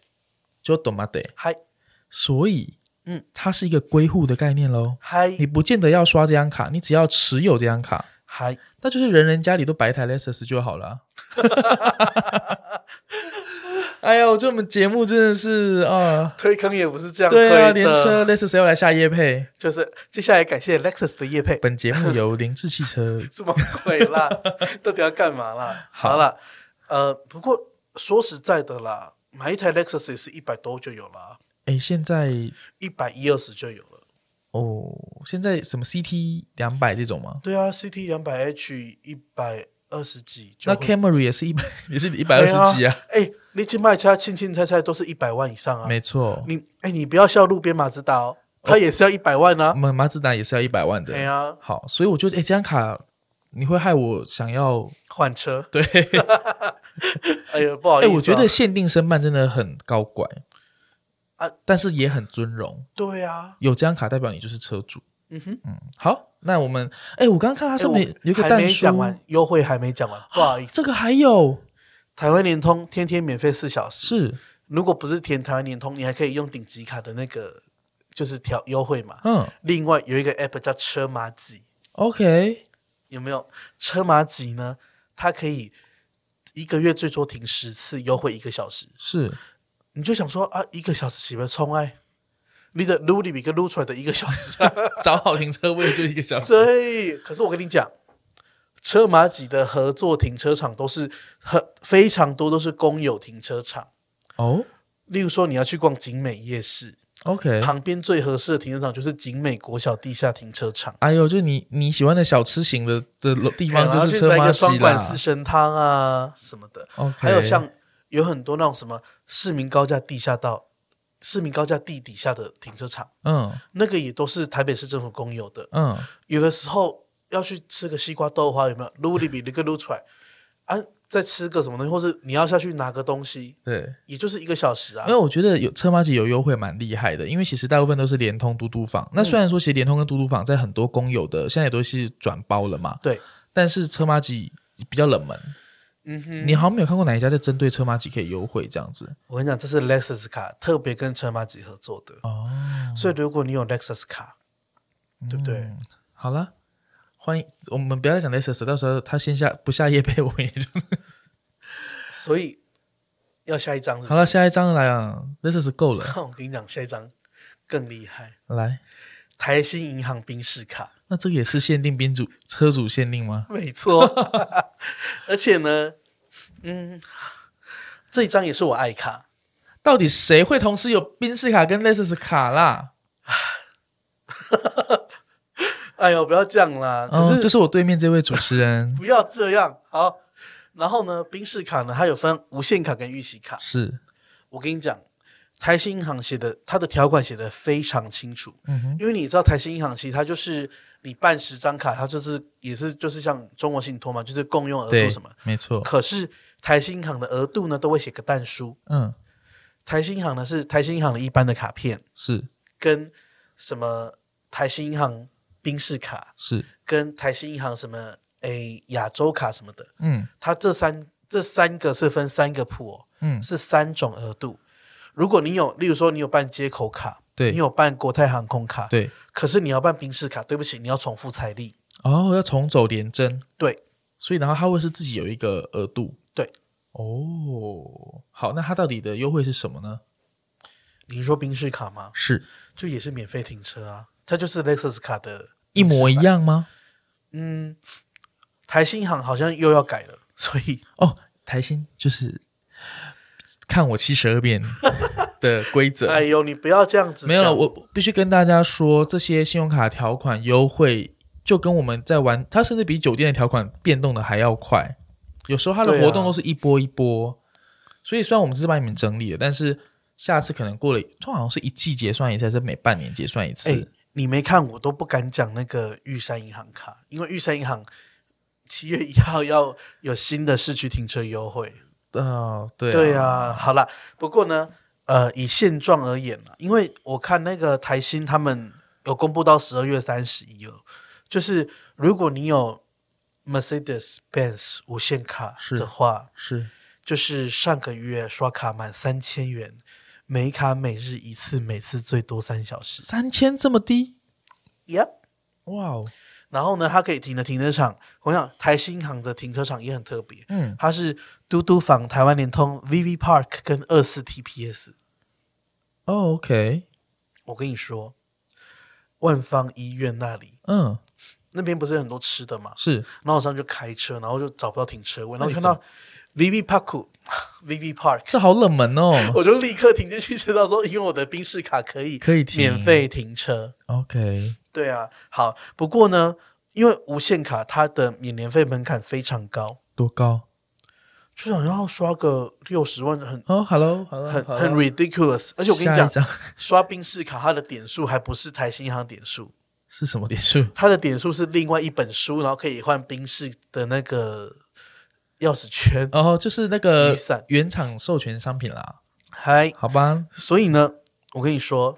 B: 就懂吗？得。
A: 嗨，
B: 所以嗯，它是一个归户的概念喽。
A: 嗨，
B: 你不见得要刷这张卡，你只要持有这张卡，
A: 嗨，
B: 那就是人人家里都摆一台 Lexus 就好了。哎呀，我这我们节目真的是啊，
A: 推坑也不是这样推的。
B: 对啊，连车 Lexus 要来下夜配，
A: 就是接下来感谢 Lexus 的夜配。
B: 本节目由凌志汽车
A: 这么鬼啦，到底要干嘛啦？好了，呃，不过说实在的啦，买一台 Lexus 也是一百多就有了。
B: 哎，现在
A: 一百一二十就有了。
B: 哦，现在什么 CT 两百这种吗？
A: 对啊，CT 两百 H 一百。二十几，
B: 那 Camry 也是一百，也是一百二十几啊！
A: 哎、欸，你去卖车，轻轻猜猜都是一百万以上啊！
B: 没错，
A: 你哎、欸，你不要笑路边马自达哦，它也是要一百万啊！
B: 马马自达也是要一百万的。
A: 对啊，
B: 好，所以我觉得，哎、欸，这张卡你会害我想要
A: 换车。
B: 对，
A: 哎呀，不好意思、啊，哎、欸，
B: 我觉得限定申办真的很高怪啊，但是也很尊荣。
A: 对啊，
B: 有这张卡代表你就是车主。
A: 嗯哼，
B: 嗯，好，那我们，哎，我刚刚看它上面有个
A: 还没讲完，优惠还没讲完，不好意思，
B: 这个还有。
A: 台湾联通天天免费四小时，
B: 是，
A: 如果不是填台湾联通，你还可以用顶级卡的那个，就是调优惠嘛，
B: 嗯，
A: 另外有一个 app 叫车马几
B: ，OK，
A: 有没有？车马几呢？它可以一个月最多停十次，优惠一个小时，
B: 是，
A: 你就想说啊，一个小时岂不冲哎？你的撸里比跟撸出来的一个小时，
B: 找好停车位就一个小时。
A: 对，可是我跟你讲，车马几的合作停车场都是很非常多，都是公有停车场
B: 哦。
A: 例如说，你要去逛景美夜市
B: ，OK，
A: 旁边最合适的停车场就是景美国小地下停车场。
B: 哎呦，就你你喜欢的小吃型的的地方，就是车马几
A: 双管四神汤啊什么的。
B: OK，
A: 还有像有很多那种什么市民高架地下道。市民高架地底下的停车场，
B: 嗯，
A: 那个也都是台北市政府公有的，
B: 嗯，有
A: 的时候要去吃个西瓜豆花，有没有？撸里比那个撸出来，啊，再吃个什么东西，或是你要下去拿个东西，
B: 对，
A: 也就是一个小时啊。
B: 因为我觉得有车马几有优惠蛮厉害的，因为其实大部分都是联通、嘟嘟房。那虽然说其实联通跟嘟嘟房在很多公有的现在也都是转包了嘛，
A: 对，
B: 但是车马几比较冷门。
A: 嗯哼，
B: 你好像没有看过哪一家在针对车马几可以优惠这样子？
A: 我跟你讲，这是 Lexus 卡特别跟车马几合作的
B: 哦，
A: 所以如果你有 Lexus 卡，
B: 嗯、
A: 对不对？
B: 好了，欢迎我们不要再讲 Lexus，到时候他先下不下夜配我们也就，
A: 所以要下一张是不是？
B: 好了，下一张来啊，Lexus 够了。
A: 我跟你讲，下一张更厉害，
B: 来
A: 台新银行冰室卡。
B: 那这个也是限定宾主车主限定吗？
A: 没错，而且呢，嗯，这一张也是我爱卡。
B: 到底谁会同时有宾士卡跟 Lexus 卡啦？
A: 哎呦，不要这样啦！
B: 可是，就、哦、是我对面这位主持人，
A: 不要这样。好，然后呢，宾士卡呢，它有分无限卡跟预习卡。
B: 是，
A: 我跟你讲。台新银行写的，它的条款写的非常清楚。
B: 嗯哼，
A: 因为你知道台新银行其实它就是你办十张卡，它就是也是就是像中国信托嘛，就是共用额度什么，
B: 没错。
A: 可是台新银行的额度呢，都会写个但书。嗯，台新银行呢是台新银行的一般的卡片，
B: 是
A: 跟什么台新银行宾士卡，
B: 是跟
A: 台新银行什么诶亚洲卡什么的。
B: 嗯，
A: 它这三这三个是分三个铺哦，嗯，是三种额度。如果你有，例如说你有办接口卡，
B: 对，
A: 你有办国泰航空卡，
B: 对，
A: 可是你要办宾士卡，对不起，你要重复财力
B: 哦，要重走联征，
A: 对，
B: 所以然后它会是自己有一个额度，
A: 对，
B: 哦，好，那它到底的优惠是什么呢？
A: 你是说宾士卡吗？
B: 是，
A: 就也是免费停车啊，它就是 Lexus 卡的
B: 一模一样吗？
A: 嗯，台新行好像又要改了，所以
B: 哦，台新就是。看我七十二变 的规则。
A: 哎呦，你不要这样子。
B: 没有了，我必须跟大家说，这些信用卡条款优惠就跟我们在玩，它甚至比酒店的条款变动的还要快。有时候它的活动都是一波一波，啊、所以虽然我们只是帮你们整理了，但是下次可能过了，它好像是一季结算一次，还是每半年结算一次。欸、
A: 你没看我都不敢讲那个玉山银行卡，因为玉山银行七月一号要有新的市区停车优惠。
B: 哦，对、啊、
A: 对啊，好了，不过呢，呃，以现状而言呢，因为我看那个台新他们有公布到十二月三十一了，就是如果你有 Mercedes-Benz 无限卡的话，
B: 是，是
A: 就是上个月刷卡满三千元，每卡每日一次，每次最多三小时，
B: 三千这么低？
A: 呀，
B: 哇哦！
A: 然后呢，它可以停的停车场，我想台新行的停车场也很特别，嗯，它是嘟嘟房、台湾联通、VV Park 跟二四 TPS。
B: 哦，OK，
A: 我跟你说，万方医院那里，嗯，那边不是很多吃的嘛，
B: 是，
A: 然后我上去就开车，然后就找不到停车位，然后看到 VV Park，VV Park，
B: 这好冷门哦，
A: 我就立刻停进去，知道说，因为我的宾士卡可以可以免费停车
B: ，OK。
A: 对啊，好。不过呢，因为无限卡它的免年费门槛非常高，
B: 多高？
A: 就想要刷个六十万，很
B: 哦，Hello，Hello，
A: 很很 ridiculous。而且我跟你讲，刷冰士卡它的点数还不是台新银行点数，
B: 是什么点数？
A: 它的点数是另外一本书，然后可以换冰士的那个钥匙圈
B: 哦，就是那个原厂授权商品啦。
A: 嗨，
B: 好吧。
A: 所以呢，我跟你说。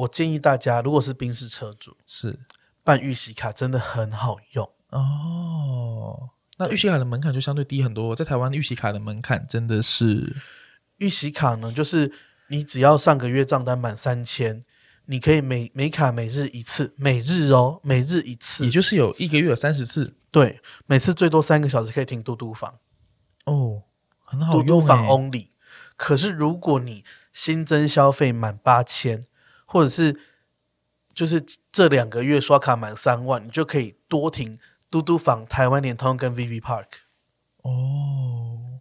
A: 我建议大家，如果是宾士车主，
B: 是
A: 办预习卡真的很好用
B: 哦。那预习卡的门槛就相对低很多。在台湾，预习卡的门槛真的是
A: 预习卡呢，就是你只要上个月账单满三千，你可以每每卡每日一次，每日哦，每日一次，
B: 也就是有一个月有三十次。
A: 对，每次最多三个小时可以停嘟嘟房
B: 哦，很好用。
A: 嘟嘟房 only。可是如果你新增消费满八千。或者是，就是这两个月刷卡满三万，你就可以多停嘟嘟房、台湾联通跟 VV Park。
B: 哦，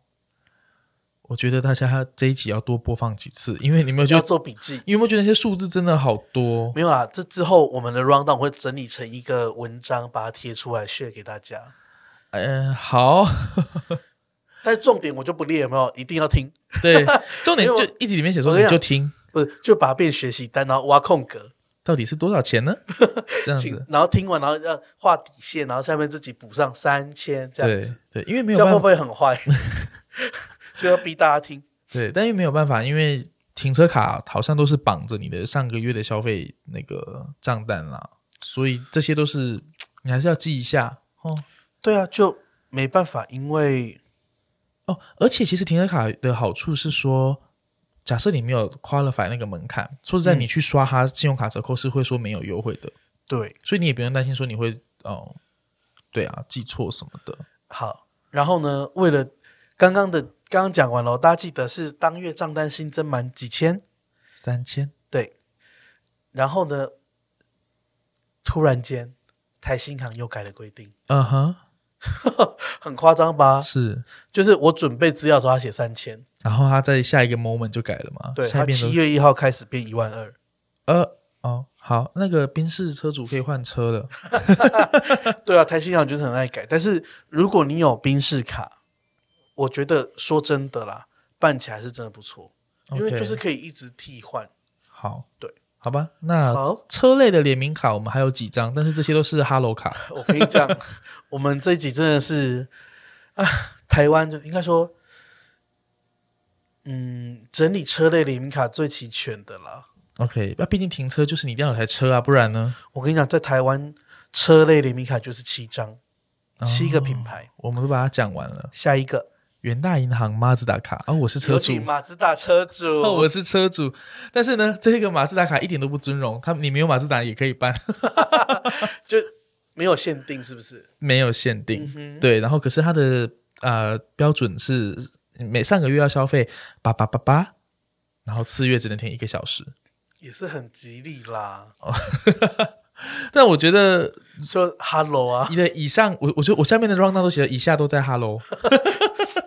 B: 我觉得大家这一集要多播放几次，因为你们有要
A: 做笔记，
B: 因为有没有觉得那些数字真的好多？
A: 没有啦，这之后我们的 rundown 会整理成一个文章，把它贴出来 share 给大家。
B: 嗯、呃，好。
A: 但是重点我就不列，有没有？一定要听。
B: 对，重点就一集里面写说你就听。
A: 不是，就把它变学习单，然后挖空格，
B: 到底是多少钱呢？这样子，
A: 然后听完，然后要画底线，然后下面自己补上三千，这样子。
B: 对，对，因为没有办法，
A: 这样会不会很坏？就要逼大家听。
B: 对，但又没有办法，因为停车卡好像都是绑着你的上个月的消费那个账单啦，所以这些都是你还是要记一下哦。
A: 对啊，就没办法，因为
B: 哦，而且其实停车卡的好处是说。假设你没有 qualify 那个门槛，说实在，你去刷它信用卡折扣是会说没有优惠的。
A: 对，
B: 所以你也不用担心说你会哦，对啊，记错什么的。
A: 好，然后呢，为了刚刚的刚刚讲完了，大家记得是当月账单新增满几千？
B: 三千。
A: 对。然后呢，突然间台新行又改了规定。
B: 嗯哼。
A: 很夸张吧？
B: 是，
A: 就是我准备资料的时候，他写三千，
B: 然后他在下一个 moment 就改了嘛？
A: 对，他七月一号开始变一万二。
B: 呃，哦，好，那个宾士车主可以换车了。
A: 对啊，台新行就是很爱改，但是如果你有宾士卡，我觉得说真的啦，办起来是真的不错.因为就是可以一直替换。
B: 好，
A: 对。
B: 好吧，那好车类的联名卡我们还有几张，但是这些都是哈罗卡。
A: 我跟你讲，我们这一集真的是啊，台湾就应该说，嗯，整理车类联名卡最齐全的啦。
B: OK，那毕竟停车就是你一定要有台车啊，不然呢？
A: 我跟你讲，在台湾车类联名卡就是七张，七个品牌，
B: 哦，我们都把它讲完了。
A: 下一个。
B: 元大银行马自达卡哦，我是车主，
A: 马自达车主，
B: 哦，我是车主。但是呢，这个马自达卡一点都不尊荣，他你没有马自达也可以办，
A: 就没有限定，是不是？
B: 没有限定，嗯、对。然后可是它的呃标准是每上个月要消费八八八八，然后次月只能停一个小时，
A: 也是很吉利啦。
B: 但我觉得
A: 说 Hello 啊，
B: 你的以上，我我觉得我下面的 round 都写了以下都在 Hello。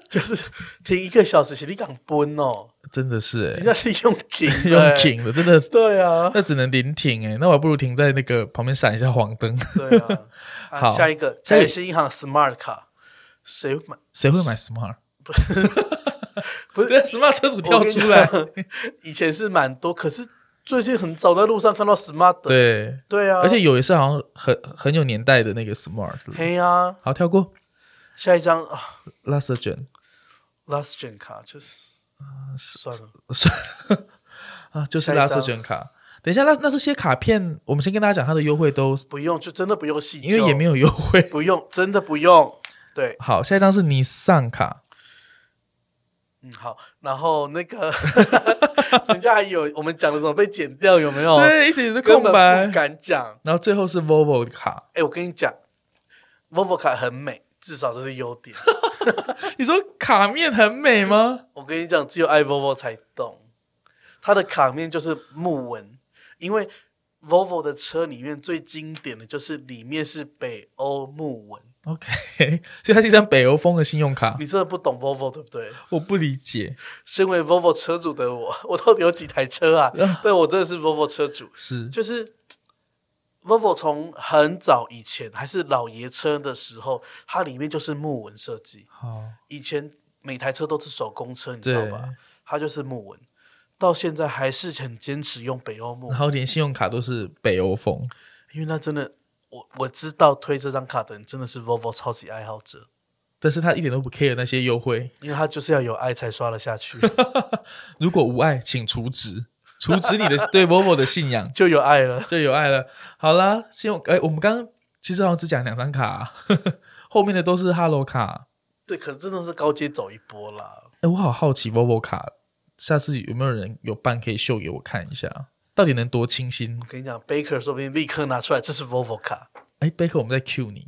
A: 就是停一个小时，写你敢奔哦？
B: 真的是哎，
A: 人家是用 停
B: 用停的，真的
A: 对啊，
B: 那只能临停哎，那我还不如停在那个旁边闪一下黄灯。
A: 对啊，好，下一个台新银行 Smart 卡，谁会买？
B: 谁会买 Smart？
A: 不是不是，
B: Smart 车主跳出来，
A: 以前是蛮多，可是最近很早在路上看到 Smart 的，
B: 对。
A: 对啊，
B: 而且有一次好像很很有年代的那个 Smart。
A: 嘿呀，
B: 好跳过。
A: 下一张啊
B: ，Last Gen。
A: Last Gen 卡就是，啊，算了。
B: 算了啊，就是 Last Gen 卡。等一下，那那这些卡片，我们先跟大家讲它的优惠都
A: 不用，就真的不用细，
B: 因为也没有优惠，
A: 不用，真的不用。对，
B: 好，下一张是尼桑卡，
A: 嗯，好，然后那个 人家还有我们讲的什么被剪掉有没有？
B: 对，一直也是空白，
A: 不敢讲。
B: 然后最后是 Volvo 的卡，
A: 哎，我跟你讲，Volvo 卡很美，至少这是优点。
B: 你说卡面很美吗？
A: 我跟你讲，只有爱 Volvo 才懂，它的卡面就是木纹，因为 Volvo 的车里面最经典的就是里面是北欧木纹。
B: OK，所以它是一张北欧风的信用卡。
A: 你真的不懂 Volvo 对不对？
B: 我不理解。
A: 身为 Volvo 车主的我，我到底有几台车啊？对，我真的是 Volvo 车主。
B: 是，
A: 就是 Volvo 从很早以前还是老爷车的时候，它里面就是木纹设计。
B: 好，
A: 以前每台车都是手工车，你知道吧？它就是木纹，到现在还是很坚持用北欧木，
B: 然后连信用卡都是北欧风，
A: 因为那真的。我我知道推这张卡的人真的是 Volvo 超级爱好者，
B: 但是他一点都不 care 那些优惠，
A: 因为他就是要有爱才刷得下去。
B: 如果无爱，请除职，除职你的 对 Volvo 的信仰，
A: 就有爱了，
B: 就有爱了。好啦，先用哎，我们刚刚其实好像只讲两张卡，啊，后面的都是 Hello 卡。
A: 对，可是真的是高阶走一波啦。
B: 哎，我好好奇 Volvo 卡，下次有没有人有办可以秀给我看一下？到底能多清新？
A: 我跟你讲，Baker 说不定立刻拿出来，这是 Volvo 卡。
B: 哎，Baker，我们在 cue 你，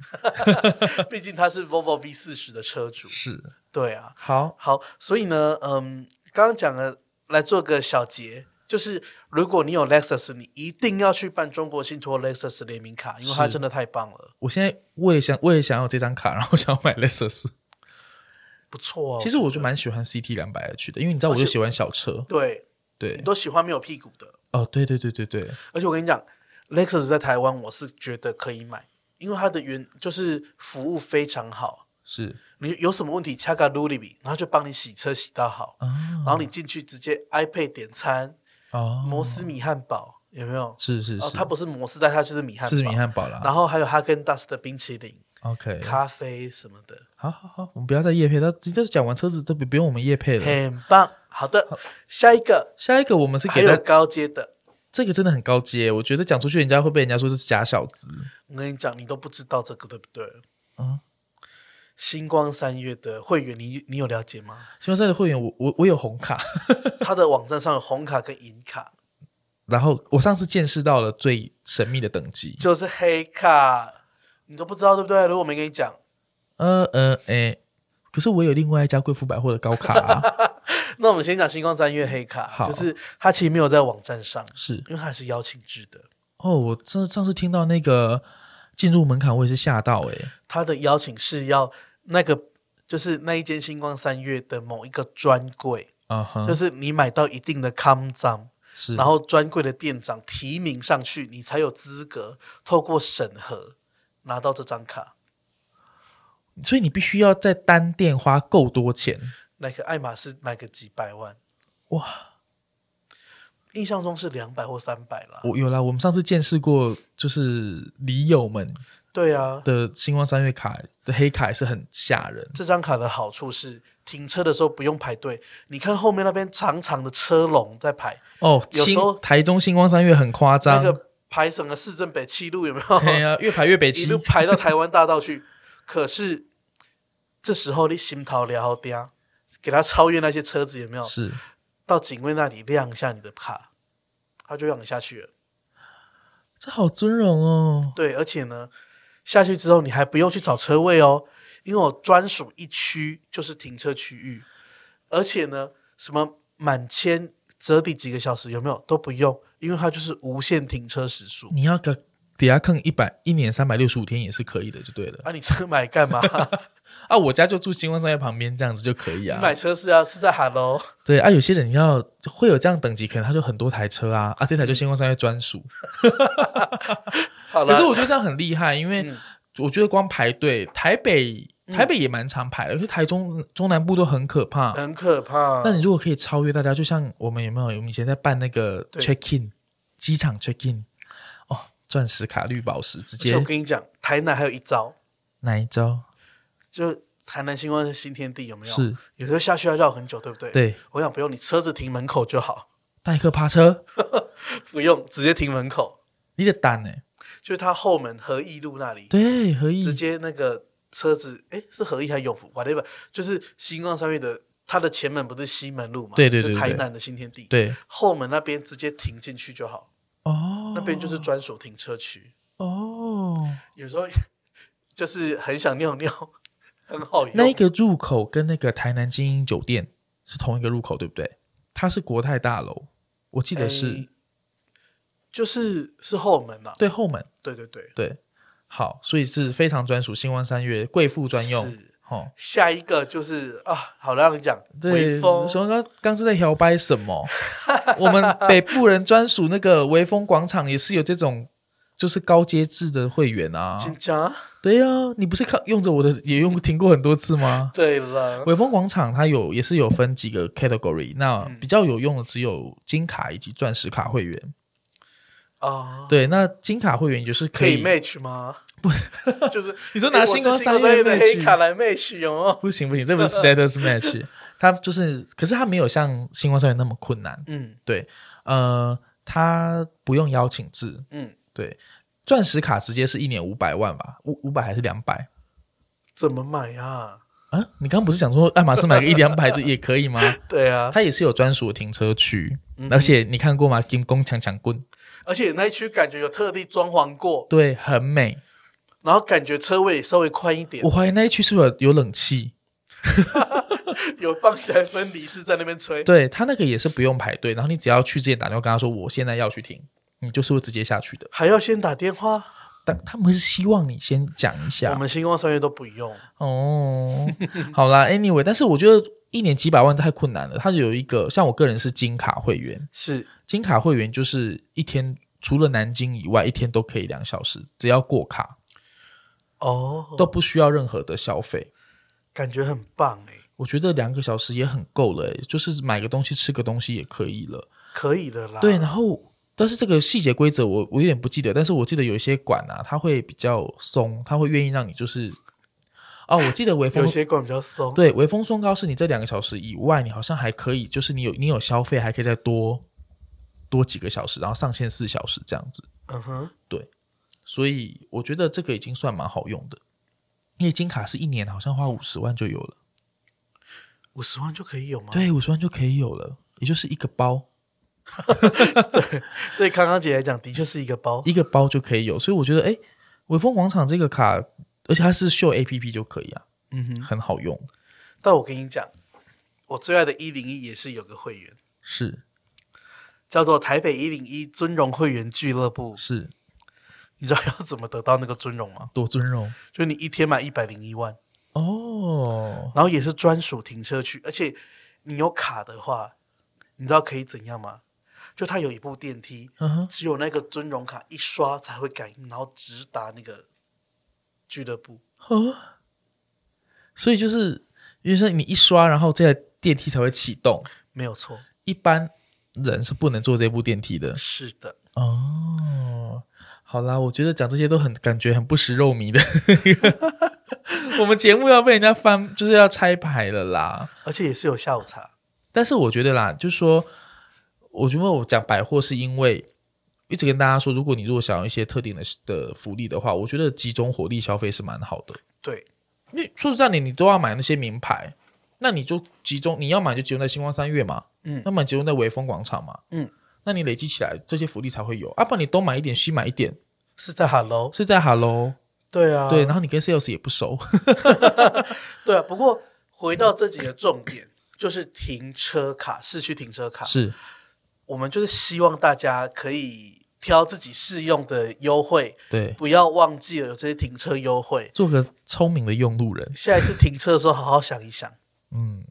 A: 毕竟他是 Volvo V 四十的车主。
B: 是，
A: 对啊。
B: 好，
A: 好，所以呢，嗯，刚刚讲了，来做个小结，就是如果你有 Lexus，你一定要去办中国信托 Lexus 联名卡，因为它真的太棒了。
B: 我现在我也想，我也想要这张卡，然后想要买 Lexus，
A: 不错哦。
B: 其实我就蛮喜欢 CT 两百 H 的，因为你知道，我就喜欢小车。
A: 对
B: 对，
A: 你都喜欢没有屁股的。
B: 哦，对对对对对，
A: 而且我跟你讲，Lexus 在台湾我是觉得可以买，因为它的原就是服务非常好，
B: 是。
A: 你有什么问题掐个 Lulubi，然后就帮你洗车洗到好，哦、然后你进去直接 iPad 点餐，哦，摩斯米汉堡有没有？
B: 是是是，
A: 它不是摩斯，但它就是米汉堡，
B: 是米汉堡啦。
A: 然后还有哈根达斯的冰淇淋
B: ，OK，
A: 咖啡什么的。
B: 好好好，我们不要再夜配，他直接讲完车子都不不用我们夜配了，
A: 很棒。好的，下一个，
B: 下一个我们是给
A: 还有高阶的，
B: 这个真的很高阶，我觉得讲出去人家会被人家说是假小子。
A: 我跟你讲，你都不知道这个对不对？嗯，星光三月的会员，你你有了解吗？
B: 星光三月的会员，我我我有红卡，
A: 他的网站上有红卡跟银卡，
B: 然后我上次见识到了最神秘的等级，
A: 就是黑卡，你都不知道对不对？如果我没跟你讲，
B: 呃呃，哎，可是我有另外一家贵妇百货的高卡啊。
A: 那我们先讲星光三月黑卡，就是它其实没有在网站上，
B: 是
A: 因为它还是邀请制的。
B: 哦，我这上次听到那个进入门槛，我也是吓到诶、欸。
A: 他的邀请是要那个，就是那一间星光三月的某一个专柜，uh huh、就是你买到一定的康章，是然后专柜的店长提名上去，你才有资格透过审核拿到这张卡。
B: 所以你必须要在单店花够多钱。
A: 那个爱马仕买个几百万，
B: 哇！
A: 印象中是两百或三百啦。
B: 我有啦，我们上次见识过，就是里友们
A: 对啊
B: 的星光三月卡的黑卡也是很吓人。
A: 这张卡的好处是停车的时候不用排队，你看后面那边长长的车龙在排
B: 哦。有时候台中星光三月很夸张，
A: 那个排什么市政北七路有没有？
B: 对啊，越排越北七，
A: 一路排到台湾大道去。可是这时候你心头了掉。给他超越那些车子有没有？
B: 是
A: 到警卫那里亮一下你的卡，他就让你下去了。
B: 这好尊荣哦。
A: 对，而且呢，下去之后你还不用去找车位哦，因为我专属一区就是停车区域，而且呢，什么满千折抵几个小时有没有都不用，因为它就是无限停车时数。
B: 你要个抵押坑一百一年三百六十五天也是可以的，就对了。
A: 啊，你车买干嘛？
B: 啊，我家就住星光商业旁边，这样子就可以啊。
A: 你买车是要是在 Hello？
B: 对啊，有些人要会有这样等级，可能他就很多台车啊，啊，这台就星光商业专属。
A: 好啦
B: 可是我觉得这样很厉害，因为我觉得光排队，台北台北也蛮常排的，而且台中中南部都很可怕，
A: 很可怕。
B: 那你如果可以超越大家，就像我们有没有？我们以前在办那个 check in 机场 check in，哦，钻石卡绿宝石直接。
A: 我跟你讲，台南还有一招，
B: 哪一招？
A: 就台南新光是新天地有没有？
B: 是，
A: 有时候下去要绕很久，对不对？
B: 对，
A: 我想不用，你车子停门口就好。
B: 代客趴车
A: 不用，直接停门口。
B: 你的单呢？
A: 就是他后门和义路那里。
B: 对，和义。
A: 直接那个车子，哎，是和义还是永福？whatever，就是新光三越的它的前门不是西门路嘛？
B: 对对对，
A: 台南的新天地。
B: 对，
A: 后门那边直接停进去就好。
B: 哦，
A: 那边就是专属停车区。
B: 哦，
A: 有时候 就是很想尿尿，很好用。
B: 那个入口跟那个台南精英酒店是同一个入口，对不对？它是国泰大楼，我记得是，欸、
A: 就是是后门嘛？
B: 对，后门。
A: 对对对
B: 对，好，所以是非常专属，星光三月贵妇专用。
A: 哦，下一个就是啊，好了，让你讲。
B: 对，微风。说刚刚是在摇摆什么？我们北部人专属那个微风广场也是有这种，就是高阶制的会员啊。
A: 真假？
B: 对呀、啊，你不是看用着我的也用听过很多次吗？
A: 对了，
B: 微风广场它有也是有分几个 category，那比较有用的只有金卡以及钻石卡会员。
A: 哦、嗯，
B: 对，那金卡会员就是可以，
A: 可以 match 吗？
B: 不，
A: 就是
B: 你说拿星光三月
A: 的黑卡来 match 哦？
B: 不行不行，这不是 status match，它就是，可是它没有像星光三月那么困难。嗯，对，呃，它不用邀请制。嗯，对，钻石卡直接是一年五百万吧？五五百还是两百？
A: 怎么买呀？
B: 啊，你刚刚不是讲说爱马仕买个一两百的 也可以吗？
A: 对啊，
B: 它也是有专属的停车区，嗯、而且你看过吗？金光强强棍，
A: 而且那一区感觉有特地装潢过，
B: 对，很美。
A: 然后感觉车位稍微宽一点，
B: 我怀疑那一区是不是有冷气？
A: 有放台分离式在那边吹。
B: 对，他那个也是不用排队，然后你只要去之前打电话跟他说我现在要去停，你就是会直接下去的。
A: 还要先打电话？
B: 但他们是希望你先讲一下。
A: 我们星光三月都不用
B: 哦。好啦，Anyway，但是我觉得一年几百万太困难了。他有一个像我个人是金卡会员，
A: 是
B: 金卡会员就是一天除了南京以外，一天都可以两小时，只要过卡。
A: 哦、
B: oh，都不需要任何的消费，
A: 感觉很棒哎！
B: 我觉得两个小时也很够了哎，就是买个东西吃个东西也可以了，
A: 可以的啦。
B: 对，然后但是这个细节规则我我有点不记得，但是我记得有一些馆啊，他会比较松，他会愿意让你就是哦，我记得微风
A: 有些馆比较松，
B: 对，微风松糕是你这两个小时以外，你好像还可以，就是你有你有消费还可以再多多几个小时，然后上限四小时这样子。
A: 嗯哼，
B: 对。所以我觉得这个已经算蛮好用的，因为金卡是一年好像花五十万就有了，
A: 五十万就可以有吗？
B: 对，五十万就可以有了，也就是一个包。
A: 对，对康康姐来讲，的确是一个包，
B: 一个包就可以有。所以我觉得，哎，微风广场这个卡，而且它是秀 APP 就可以啊，嗯哼，很好用。
A: 但我跟你讲，我最爱的一零一也是有个会员，
B: 是
A: 叫做台北一零一尊荣会员俱乐部，
B: 是。
A: 你知道要怎么得到那个尊荣吗？
B: 多尊荣，
A: 就你一天买一百零一万
B: 哦，
A: 然后也是专属停车区，而且你有卡的话，你知道可以怎样吗？就它有一部电梯，嗯、只有那个尊荣卡一刷才会感应，然后直达那个俱乐部。
B: 哦，所以就是，因为说你一刷，然后这台电梯才会启动，
A: 没有错。
B: 一般人是不能坐这部电梯的。
A: 是的，
B: 哦。好啦，我觉得讲这些都很感觉很不食肉糜的。我们节目要被人家翻，就是要拆牌了啦。
A: 而且也是有下午茶，
B: 但是我觉得啦，就是说，我觉得我讲百货是因为一直跟大家说，如果你如果想要一些特定的的福利的话，我觉得集中火力消费是蛮好的。
A: 对，
B: 因为说实在你，你都要买那些名牌，那你就集中，你要买就集中在星光三月嘛，嗯，要么集中在微风广场嘛，嗯，那你累积起来这些福利才会有。啊，不然你东买一点，西买一点。
A: 是在 Hello，
B: 是在 Hello，
A: 对啊，
B: 对，然后你跟 Sales 也不熟，
A: 对啊。不过回到这几个重点，就是停车卡，市区停车卡，
B: 是
A: 我们就是希望大家可以挑自己适用的优惠，
B: 对，
A: 不要忘记了有这些停车优惠，
B: 做个聪明的用路人。
A: 下一次停车的时候，好好想一想。
B: 嗯，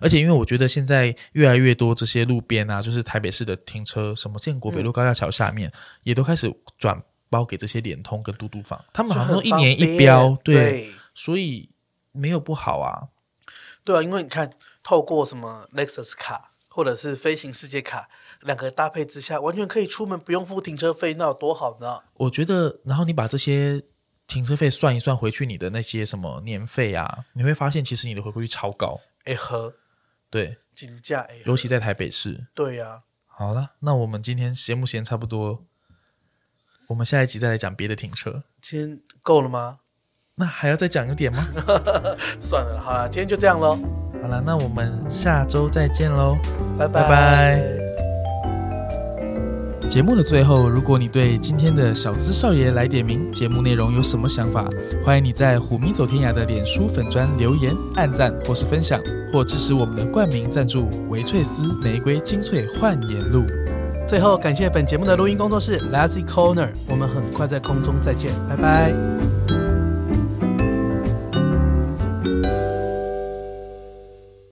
B: 而且因为我觉得现在越来越多这些路边啊，就是台北市的停车，什么建国北路高架桥下面，嗯，也都开始转。包给这些联通跟嘟嘟房，他们好像说一年一标，对，对，所以没有不好啊。
A: 对啊，因为你看，透过什么 Lexus 卡或者是飞行世界卡，两个搭配之下，完全可以出门不用付停车费，那有多好呢？
B: 我觉得，然后你把这些停车费算一算回去，你的那些什么年费啊，你会发现其实你的回馈率超高。
A: 哎呵，
B: 对，
A: 金价哎，
B: 尤其在台北市。
A: 对呀、啊。
B: 好了，那我们今天节目时间差不多。我们下一集再来讲别的停车。
A: 今天够了吗？
B: 那还要再讲一点吗？
A: 算了，好了，今天就这样喽。
B: 好了，那我们下周再见喽，
A: 拜拜拜。
B: 节目的最后，如果你对今天的小资少爷来点名节目内容有什么想法，欢迎你在虎迷走天涯的脸书粉砖留言、按赞或是分享，或支持我们的冠名赞助维翠丝玫瑰精粹焕颜露。
A: 最后，感谢本节目的录音工作室 Lazy Corner，我们很快在空中再见，拜拜。